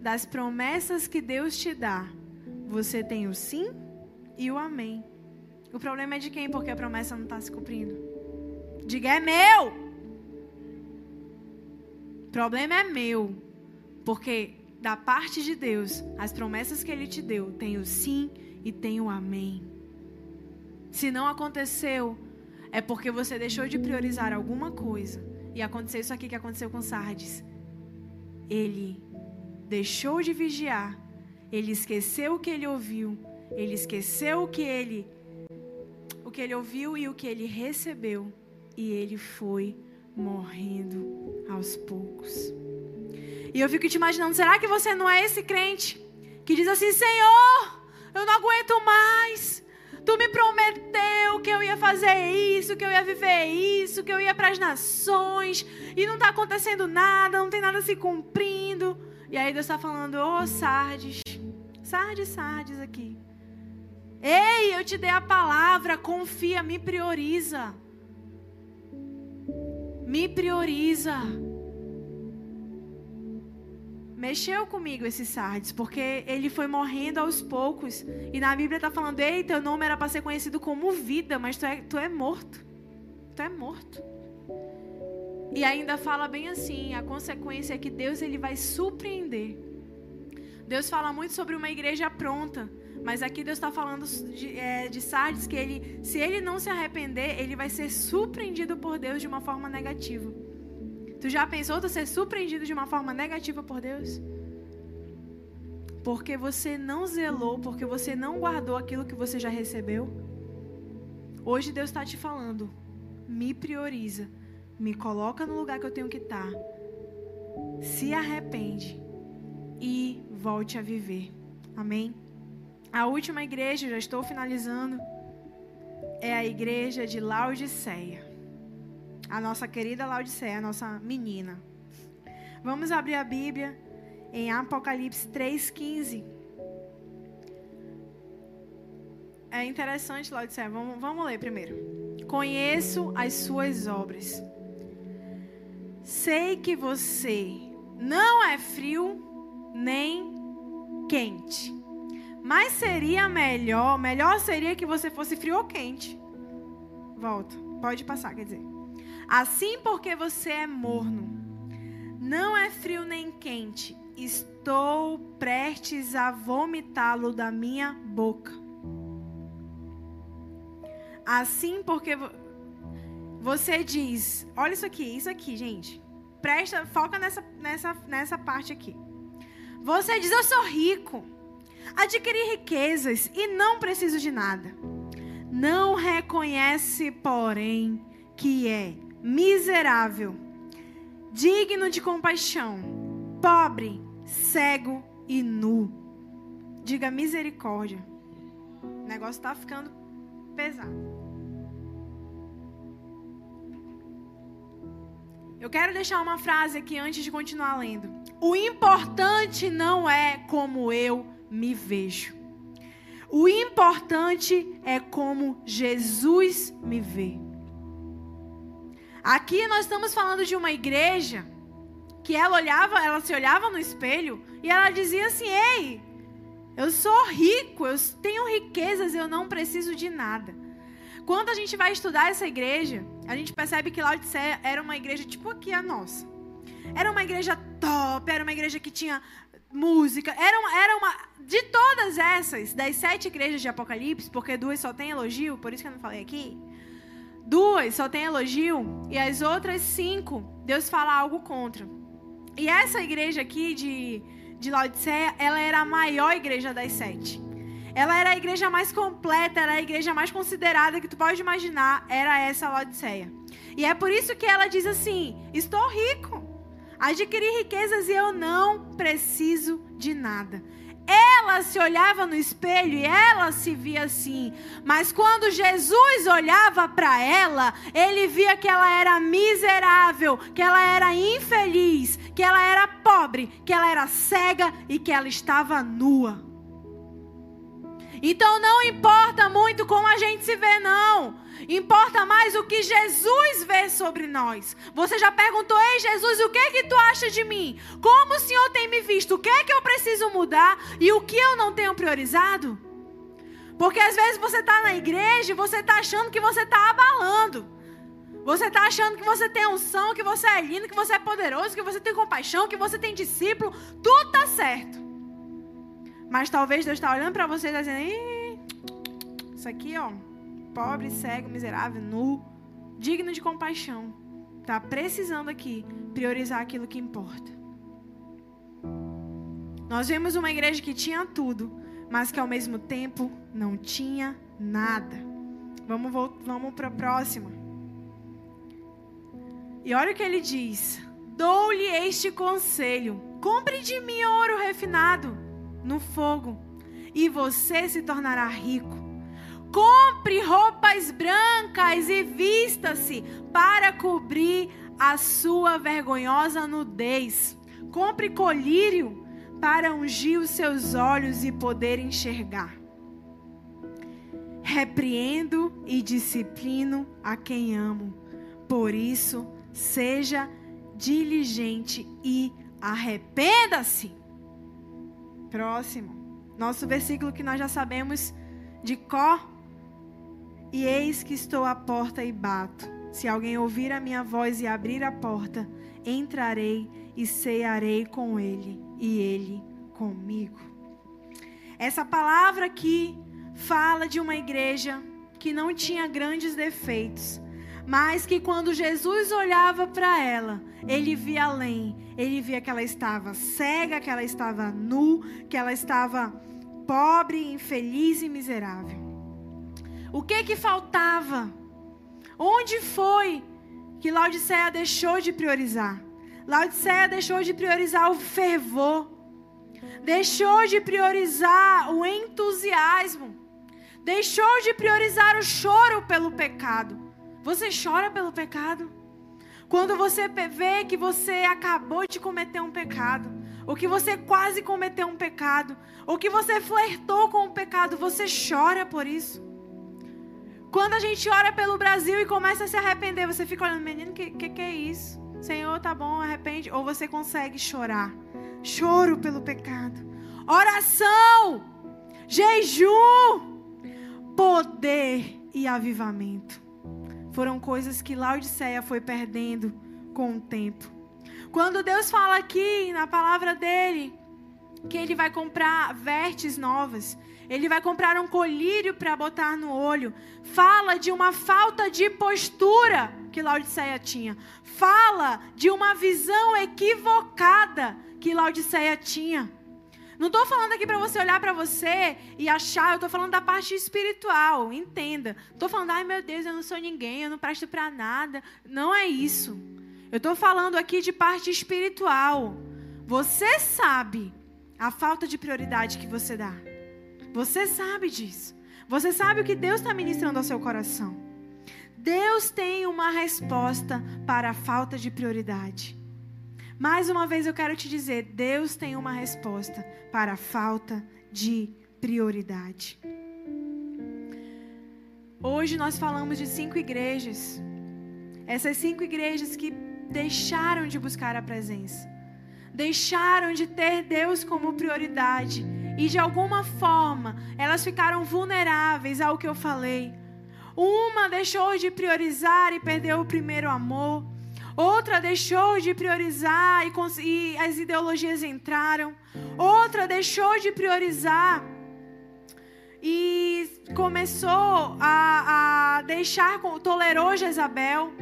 Das promessas que Deus te dá. Você tem o sim e o amém. O problema é de quem? Porque a promessa não está se cumprindo. Diga, é meu. O problema é meu. Porque da parte de Deus, as promessas que Ele te deu, tem o sim e tem o amém. Se não aconteceu, é porque você deixou de priorizar alguma coisa. E aconteceu isso aqui que aconteceu com Sardes. Ele deixou de vigiar. Ele esqueceu o que ele ouviu. Ele esqueceu o que ele o que ele ouviu e o que ele recebeu. E ele foi morrendo aos poucos. E eu fico te imaginando, será que você não é esse crente que diz assim: Senhor, eu não aguento mais. Tu me prometeu que eu ia fazer isso, que eu ia viver isso, que eu ia para as nações, e não está acontecendo nada, não tem nada se cumprindo. E aí Deus está falando, ô oh, Sardes, Sardes, Sardes aqui. Ei, eu te dei a palavra, confia, me prioriza. Me prioriza mexeu comigo esse Sardes, porque ele foi morrendo aos poucos. E na Bíblia está falando: Ei, teu nome era para ser conhecido como vida, mas tu é, tu é morto. Tu é morto. E ainda fala bem assim: a consequência é que Deus ele vai surpreender. Deus fala muito sobre uma igreja pronta. Mas aqui Deus está falando de, é, de Sardes que ele, se ele não se arrepender, ele vai ser surpreendido por Deus de uma forma negativa. Tu já pensou tu ser surpreendido de uma forma negativa por Deus? Porque você não zelou, porque você não guardou aquilo que você já recebeu? Hoje Deus está te falando: me prioriza, me coloca no lugar que eu tenho que estar, tá. se arrepende e volte a viver. Amém? A última igreja, já estou finalizando, é a igreja de Laodiceia a nossa querida Laodiceia, a nossa menina. Vamos abrir a Bíblia em Apocalipse 3,15. É interessante, Laodiceia. Vamos, vamos ler primeiro. Conheço as suas obras. Sei que você não é frio nem quente. Mas seria melhor, melhor seria que você fosse frio ou quente. Volta, pode passar, quer dizer. Assim, porque você é morno, não é frio nem quente, estou prestes a vomitá-lo da minha boca. Assim, porque você diz, olha isso aqui, isso aqui, gente. Presta, foca nessa, nessa, nessa parte aqui. Você diz: Eu sou rico, adquiri riquezas e não preciso de nada. Não reconhece, porém, que é miserável, digno de compaixão, pobre, cego e nu. Diga misericórdia. O negócio está ficando pesado. Eu quero deixar uma frase aqui antes de continuar lendo. O importante não é como eu me vejo. O importante é como Jesus me vê. Aqui nós estamos falando de uma igreja que ela olhava, ela se olhava no espelho e ela dizia assim: "Ei, eu sou rico, eu tenho riquezas, eu não preciso de nada". Quando a gente vai estudar essa igreja, a gente percebe que Laodiceia era uma igreja tipo aqui a nossa. Era uma igreja top, era uma igreja que tinha música, era uma, era uma. De todas essas, das sete igrejas de Apocalipse, porque duas só tem elogio, por isso que eu não falei aqui. Duas só tem elogio, e as outras cinco, Deus fala algo contra. E essa igreja aqui de, de Laodiceia, ela era a maior igreja das sete. Ela era a igreja mais completa, era a igreja mais considerada que tu pode imaginar, era essa Laodiceia. E é por isso que ela diz assim: Estou rico, adquiri riquezas e eu não preciso de nada. Ela se olhava no espelho e ela se via assim. Mas quando Jesus olhava para ela, ele via que ela era miserável, que ela era infeliz, que ela era pobre, que ela era cega e que ela estava nua. Então não importa muito como a gente se vê, não. Importa mais o que Jesus vê sobre nós. Você já perguntou, ei Jesus, o que é que tu acha de mim? Como o Senhor tem me visto? O que é que eu preciso mudar? E o que eu não tenho priorizado? Porque às vezes você está na igreja e você está achando que você está abalando. Você está achando que você tem unção, que você é lindo, que você é poderoso, que você tem compaixão, que você tem discípulo. Tudo está certo. Mas talvez Deus está olhando para você e está dizendo: isso aqui, ó, pobre, cego, miserável, nu, digno de compaixão. Está precisando aqui priorizar aquilo que importa. Nós vemos uma igreja que tinha tudo, mas que ao mesmo tempo não tinha nada. Vamos, vamos para a próxima. E olha o que ele diz: Dou-lhe este conselho: compre de mim ouro refinado no fogo, e você se tornará rico Compre roupas brancas e vista-se para cobrir a sua vergonhosa nudez. Compre colírio para ungir os seus olhos e poder enxergar. Repreendo e disciplino a quem amo. Por isso, seja diligente e arrependa-se. Próximo. Nosso versículo que nós já sabemos de cor e eis que estou à porta e bato. Se alguém ouvir a minha voz e abrir a porta, entrarei e cearei com ele e ele comigo. Essa palavra aqui fala de uma igreja que não tinha grandes defeitos, mas que quando Jesus olhava para ela, ele via além. Ele via que ela estava cega, que ela estava nu, que ela estava pobre, infeliz e miserável. O que que faltava? Onde foi que Laodiceia deixou de priorizar? Laodiceia deixou de priorizar o fervor. Deixou de priorizar o entusiasmo. Deixou de priorizar o choro pelo pecado. Você chora pelo pecado? Quando você vê que você acabou de cometer um pecado, ou que você quase cometeu um pecado, ou que você flertou com o pecado, você chora por isso? Quando a gente ora pelo Brasil e começa a se arrepender, você fica olhando, menino, que, que, que é isso? Senhor, tá bom, arrepende. Ou você consegue chorar. Choro pelo pecado. Oração, jejum, poder e avivamento. Foram coisas que Laodiceia foi perdendo com o tempo. Quando Deus fala aqui na palavra dele que ele vai comprar vertes novas, ele vai comprar um colírio para botar no olho. Fala de uma falta de postura que Laodiceia tinha. Fala de uma visão equivocada que Laodiceia tinha. Não estou falando aqui para você olhar para você e achar, eu estou falando da parte espiritual, entenda. Estou falando, ai meu Deus, eu não sou ninguém, eu não presto para nada. Não é isso. Eu estou falando aqui de parte espiritual. Você sabe a falta de prioridade que você dá. Você sabe disso. Você sabe o que Deus está ministrando ao seu coração. Deus tem uma resposta para a falta de prioridade. Mais uma vez eu quero te dizer: Deus tem uma resposta para a falta de prioridade. Hoje nós falamos de cinco igrejas. Essas cinco igrejas que deixaram de buscar a presença. Deixaram de ter Deus como prioridade. E de alguma forma, elas ficaram vulneráveis ao que eu falei. Uma deixou de priorizar e perdeu o primeiro amor. Outra deixou de priorizar e, e as ideologias entraram. Outra deixou de priorizar e começou a, a deixar, tolerou Jezabel.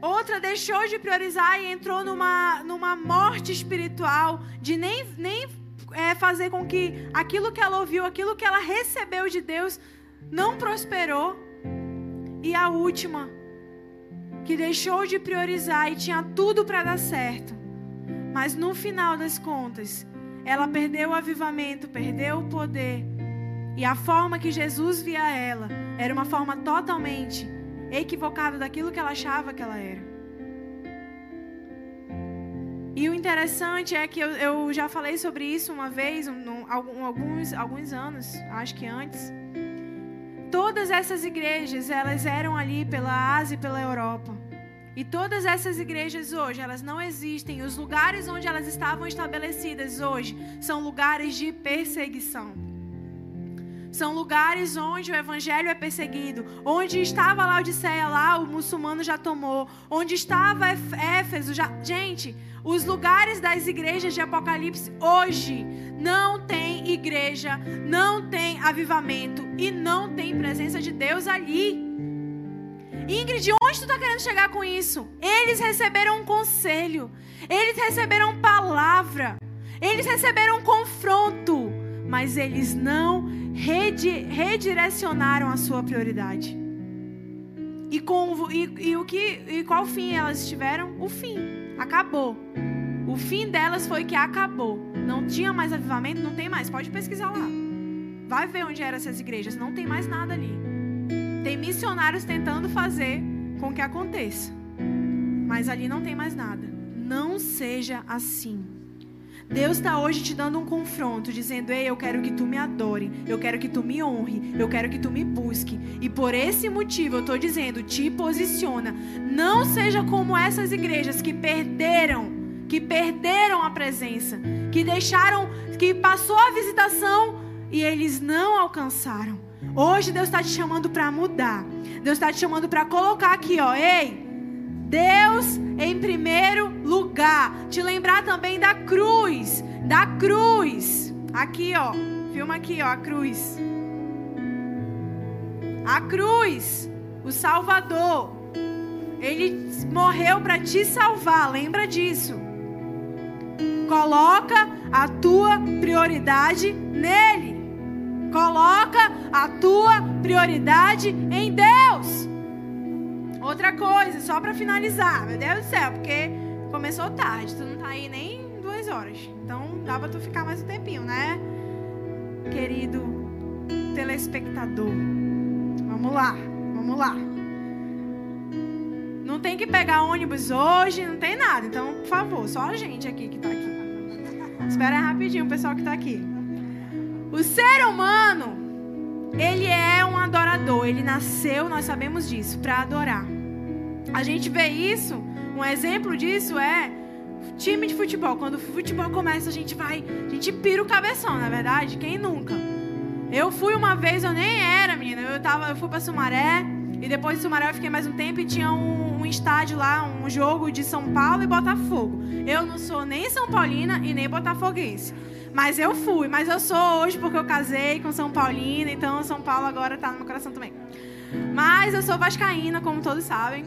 Outra deixou de priorizar e entrou numa, numa morte espiritual, de nem, nem é, fazer com que aquilo que ela ouviu, aquilo que ela recebeu de Deus, não prosperou. E a última, que deixou de priorizar e tinha tudo para dar certo, mas no final das contas, ela perdeu o avivamento, perdeu o poder. E a forma que Jesus via ela era uma forma totalmente equivocada daquilo que ela achava que ela era. E o interessante é que eu, eu já falei sobre isso uma vez, um, alguns, alguns anos, acho que antes. Todas essas igrejas, elas eram ali pela Ásia e pela Europa. E todas essas igrejas hoje, elas não existem. Os lugares onde elas estavam estabelecidas hoje são lugares de perseguição. São lugares onde o evangelho é perseguido. Onde estava lá Odisseia, lá o muçulmano já tomou. Onde estava Éfeso, já. Gente, os lugares das igrejas de Apocalipse hoje não tem igreja, não tem avivamento e não tem presença de Deus ali. Ingrid, onde tu está querendo chegar com isso? Eles receberam um conselho, eles receberam palavra, eles receberam confronto, mas eles não redi redirecionaram a sua prioridade. E, com, e, e, o que, e qual fim elas tiveram? O fim. Acabou. O fim delas foi que acabou. Não tinha mais avivamento, não tem mais. Pode pesquisar lá. Vai ver onde eram essas igrejas. Não tem mais nada ali. Tem missionários tentando fazer com que aconteça. Mas ali não tem mais nada. Não seja assim. Deus está hoje te dando um confronto, dizendo: Ei, eu quero que tu me adore, eu quero que tu me honre, eu quero que tu me busque. E por esse motivo eu estou dizendo: te posiciona. Não seja como essas igrejas que perderam, que perderam a presença, que deixaram, que passou a visitação e eles não alcançaram. Hoje Deus está te chamando para mudar. Deus está te chamando para colocar aqui, ó, ei, Deus em primeiro lugar. Te lembrar também da cruz, da cruz. Aqui, ó. Filma aqui, ó, a cruz. A cruz, o Salvador. Ele morreu para te salvar, lembra disso. Coloca a tua prioridade nele. Coloca a tua prioridade em Deus. Outra coisa, só para finalizar, meu Deus do céu, porque começou tarde, tu não tá aí nem duas horas. Então dá pra tu ficar mais um tempinho, né? Querido telespectador. Vamos lá, vamos lá. Não tem que pegar ônibus hoje, não tem nada. Então, por favor, só a gente aqui que tá aqui. Espera rapidinho o pessoal que tá aqui. O ser humano, ele é um adorador. Ele nasceu, nós sabemos disso, para adorar. A gente vê isso, um exemplo disso é time de futebol. Quando o futebol começa, a gente vai, a gente pira o cabeção, na verdade? Quem nunca? Eu fui uma vez, eu nem era, menina. Eu, tava, eu fui para Sumaré. E depois de Sumaré eu fiquei mais um tempo e tinha um, um, estádio lá, um jogo de São Paulo e Botafogo. Eu não sou nem São Paulina e nem botafoguense. Mas eu fui, mas eu sou hoje porque eu casei com São Paulina, então São Paulo agora tá no meu coração também. Mas eu sou vascaína, como todos sabem.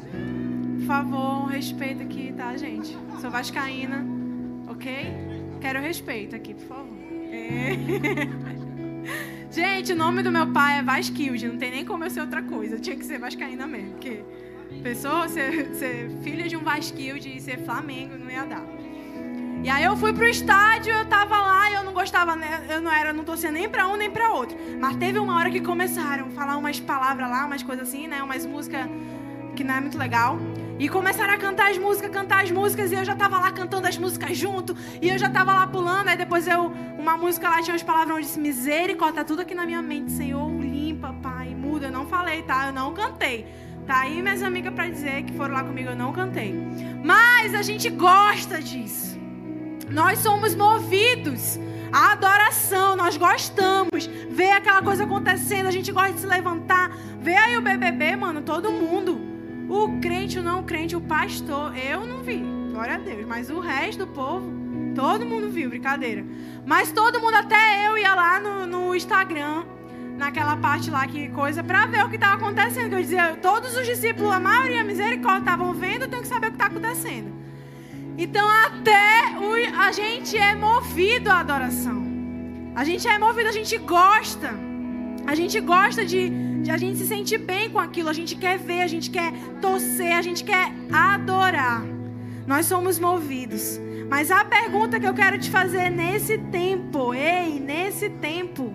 Por favor, respeito aqui, tá, gente? Sou vascaína, ok? Quero respeito aqui, por favor. É. [LAUGHS] Gente, o nome do meu pai é Vasquilde, não tem nem como eu ser outra coisa. Eu tinha que ser vascaína mesmo, porque pessoa ser, ser filha de um Vasquilde e ser Flamengo não ia dar. E aí eu fui pro estádio, eu tava lá e eu não gostava, né? eu não era, não torcia nem para um nem para outro. Mas teve uma hora que começaram a falar umas palavras lá, umas coisas assim, né? Umas músicas que não é muito legal. E começaram a cantar as músicas, cantar as músicas, e eu já tava lá cantando as músicas junto, e eu já tava lá pulando, aí depois eu, uma música lá tinha umas palavras onde disse, misericórdia, tá tudo aqui na minha mente, Senhor, limpa, Pai, muda. Eu não falei, tá? Eu não cantei. Tá aí minhas amigas para dizer que foram lá comigo, eu não cantei. Mas a gente gosta disso. Nós somos movidos à adoração, nós gostamos. Ver aquela coisa acontecendo, a gente gosta de se levantar. Vê aí o BBB, mano, todo mundo. O crente, o não crente, o pastor, eu não vi. Glória a Deus. Mas o resto do povo, todo mundo viu, brincadeira. Mas todo mundo, até eu, ia lá no, no Instagram naquela parte lá que coisa para ver o que estava acontecendo. Que eu dizia, todos os discípulos, a maioria, misericórdia, estavam vendo, eu tenho que saber o que está acontecendo. Então até o, a gente é movido à adoração. A gente é movido, a gente gosta. A gente gosta de a gente se sentir bem com aquilo. A gente quer ver, a gente quer torcer, a gente quer adorar. Nós somos movidos. Mas a pergunta que eu quero te fazer nesse tempo, ei, nesse tempo,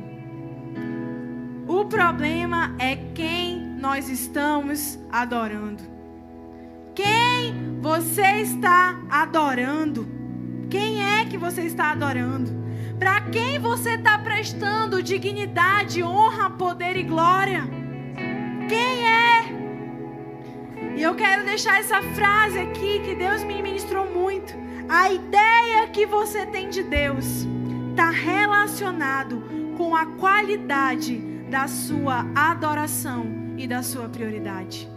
o problema é quem nós estamos adorando. Quem você está adorando? Quem é que você está adorando? Para quem você está prestando dignidade, honra, poder e glória? Quem é? E eu quero deixar essa frase aqui que Deus me ministrou muito. A ideia que você tem de Deus está relacionado com a qualidade da sua adoração e da sua prioridade.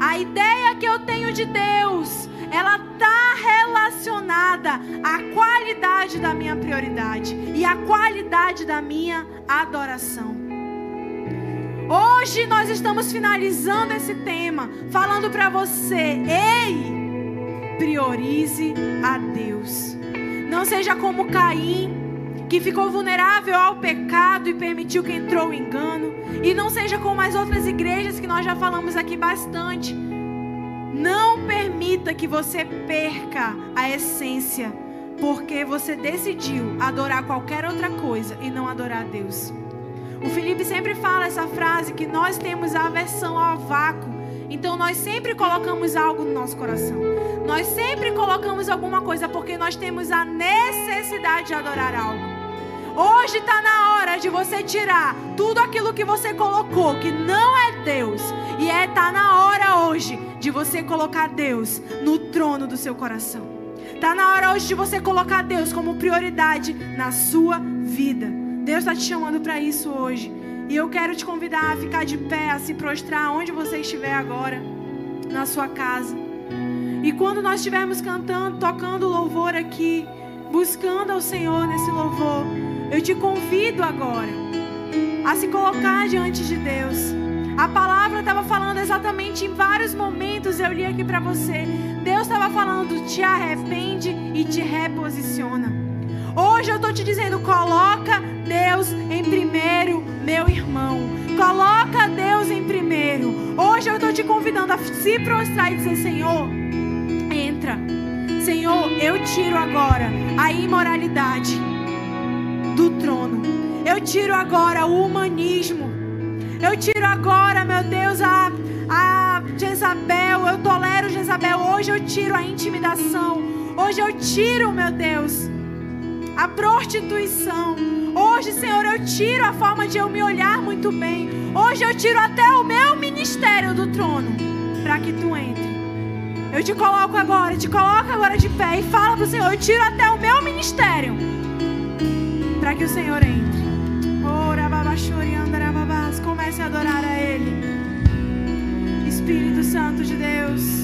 A ideia que eu tenho de Deus, ela está relacionada à qualidade da minha prioridade e à qualidade da minha adoração. Hoje nós estamos finalizando esse tema, falando para você: ei, priorize a Deus. Não seja como Caim, que ficou vulnerável ao pecado e permitiu que entrou o engano. E não seja como as outras igrejas que nós já falamos aqui bastante. Não permita que você perca a essência, porque você decidiu adorar qualquer outra coisa e não adorar a Deus. O Felipe sempre fala essa frase que nós temos aversão ao vácuo. Então nós sempre colocamos algo no nosso coração. Nós sempre colocamos alguma coisa porque nós temos a necessidade de adorar algo. Hoje está na hora de você tirar tudo aquilo que você colocou que não é Deus. E é tá na hora hoje de você colocar Deus no trono do seu coração. Tá na hora hoje de você colocar Deus como prioridade na sua vida. Deus está te chamando para isso hoje. E eu quero te convidar a ficar de pé, a se prostrar onde você estiver agora, na sua casa. E quando nós estivermos cantando, tocando louvor aqui, buscando ao Senhor nesse louvor, eu te convido agora a se colocar diante de Deus. A palavra estava falando exatamente em vários momentos, eu li aqui para você. Deus estava falando, te arrepende e te reposiciona. Hoje eu estou te dizendo, coloca Deus em primeiro, meu irmão. Coloca Deus em primeiro. Hoje eu estou te convidando a se prostrar e dizer, Senhor, entra. Senhor, eu tiro agora a imoralidade do trono. Eu tiro agora o humanismo. Eu tiro agora, meu Deus, a, a Jezabel. Eu tolero Jezabel. Hoje eu tiro a intimidação. Hoje eu tiro, meu Deus, a prostituição. Hoje, Senhor, eu tiro a forma de eu me olhar muito bem. Hoje eu tiro até o meu ministério do trono para que tu entre. Eu te coloco agora, te coloco agora de pé e fala para o Senhor: eu tiro até o meu ministério para que o Senhor entre. Comece a adorar a Ele. Espírito Santo de Deus.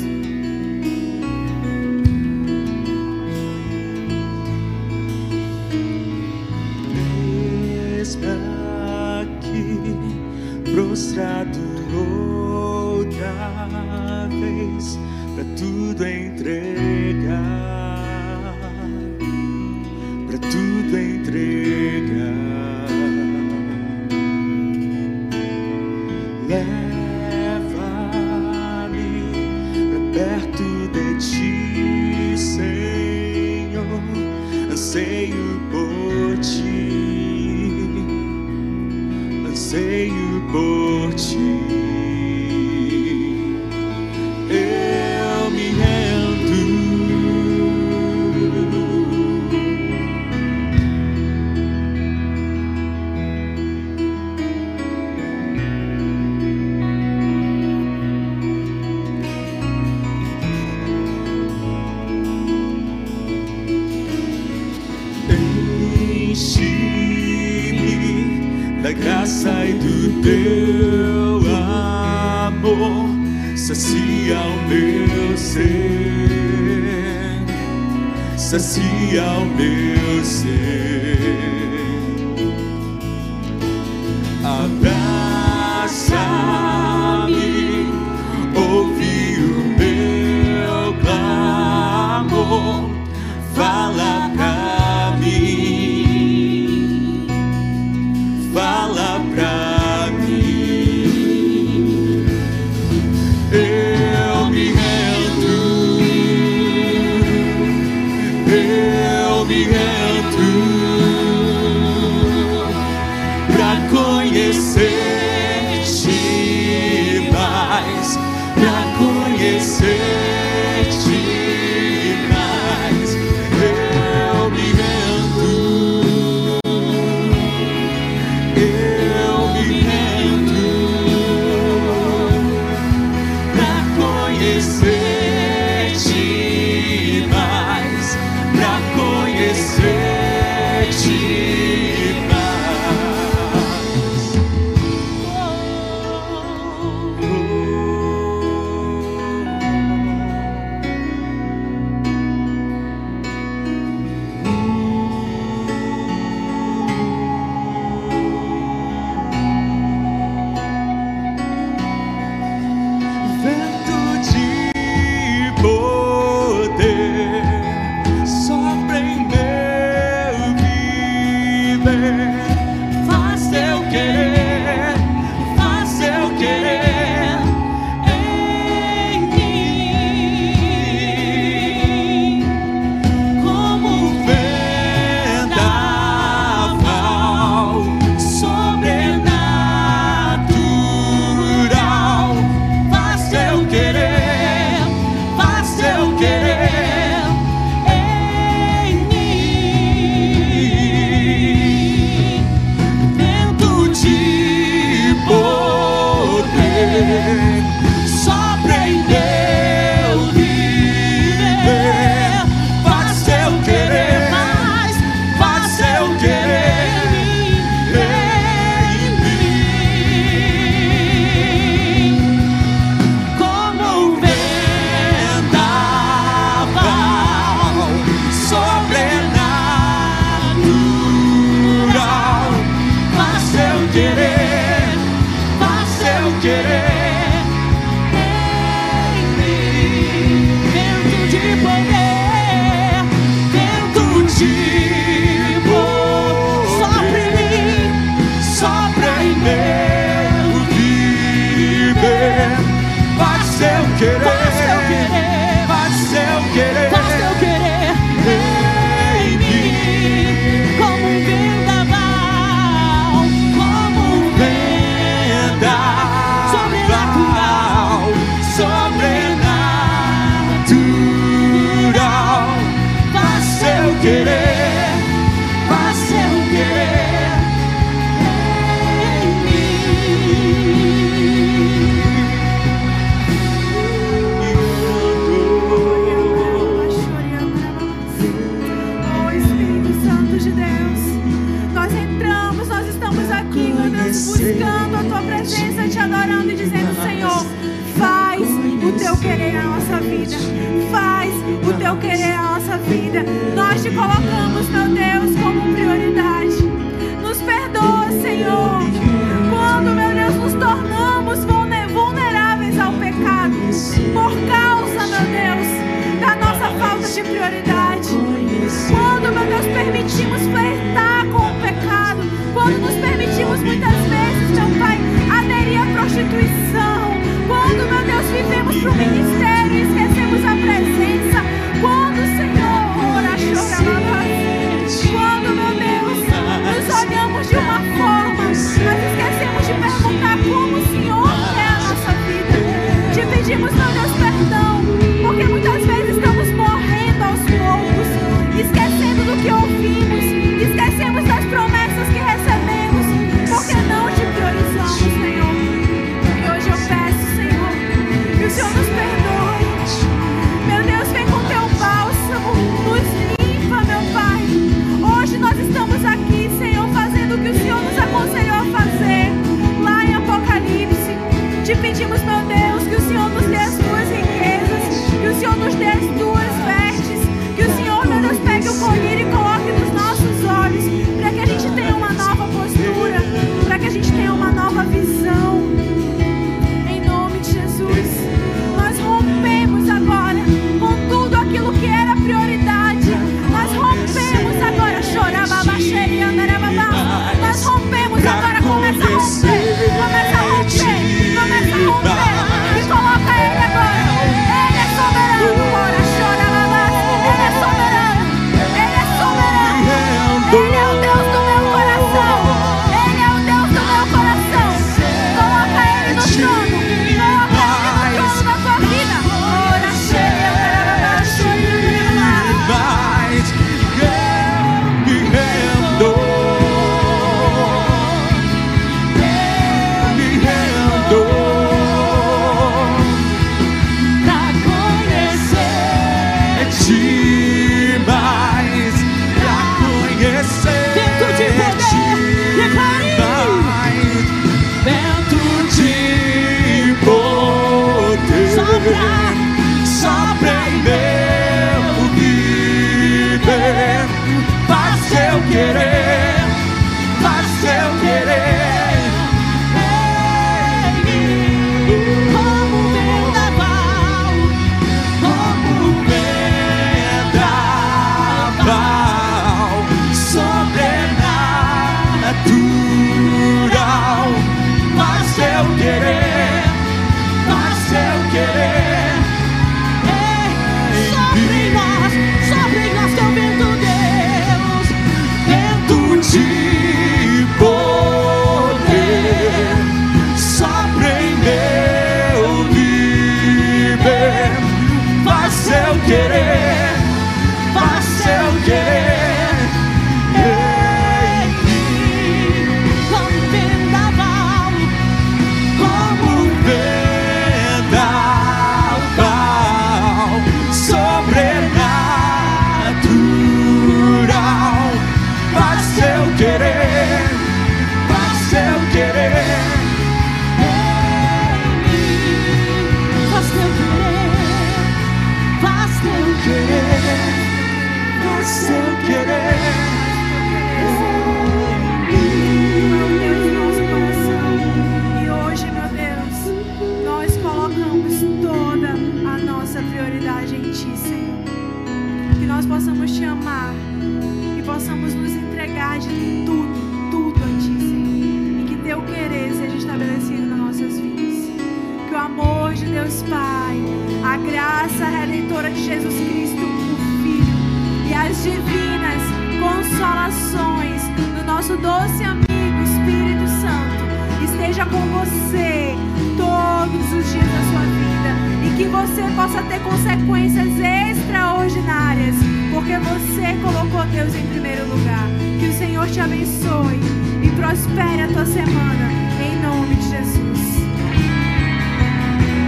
De Jesus Cristo, o Filho, e as divinas consolações do nosso doce amigo Espírito Santo esteja com você todos os dias da sua vida e que você possa ter consequências extraordinárias, porque você colocou Deus em primeiro lugar. Que o Senhor te abençoe e prospere a tua semana em nome de Jesus.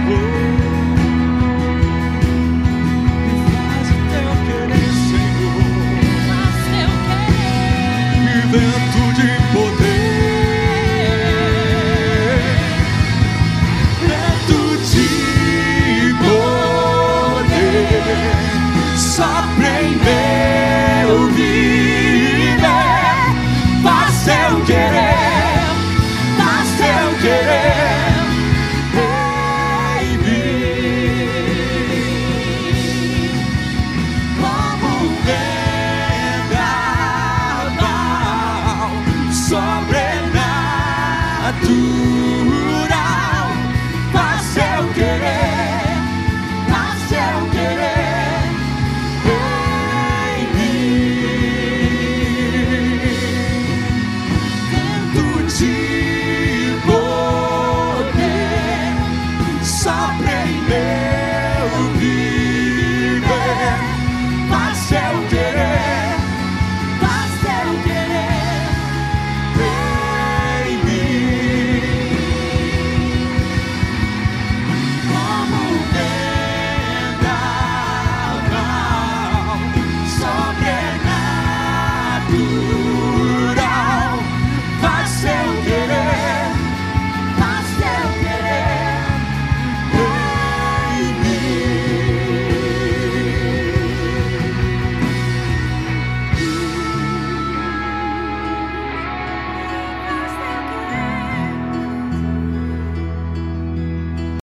Oh. de poder.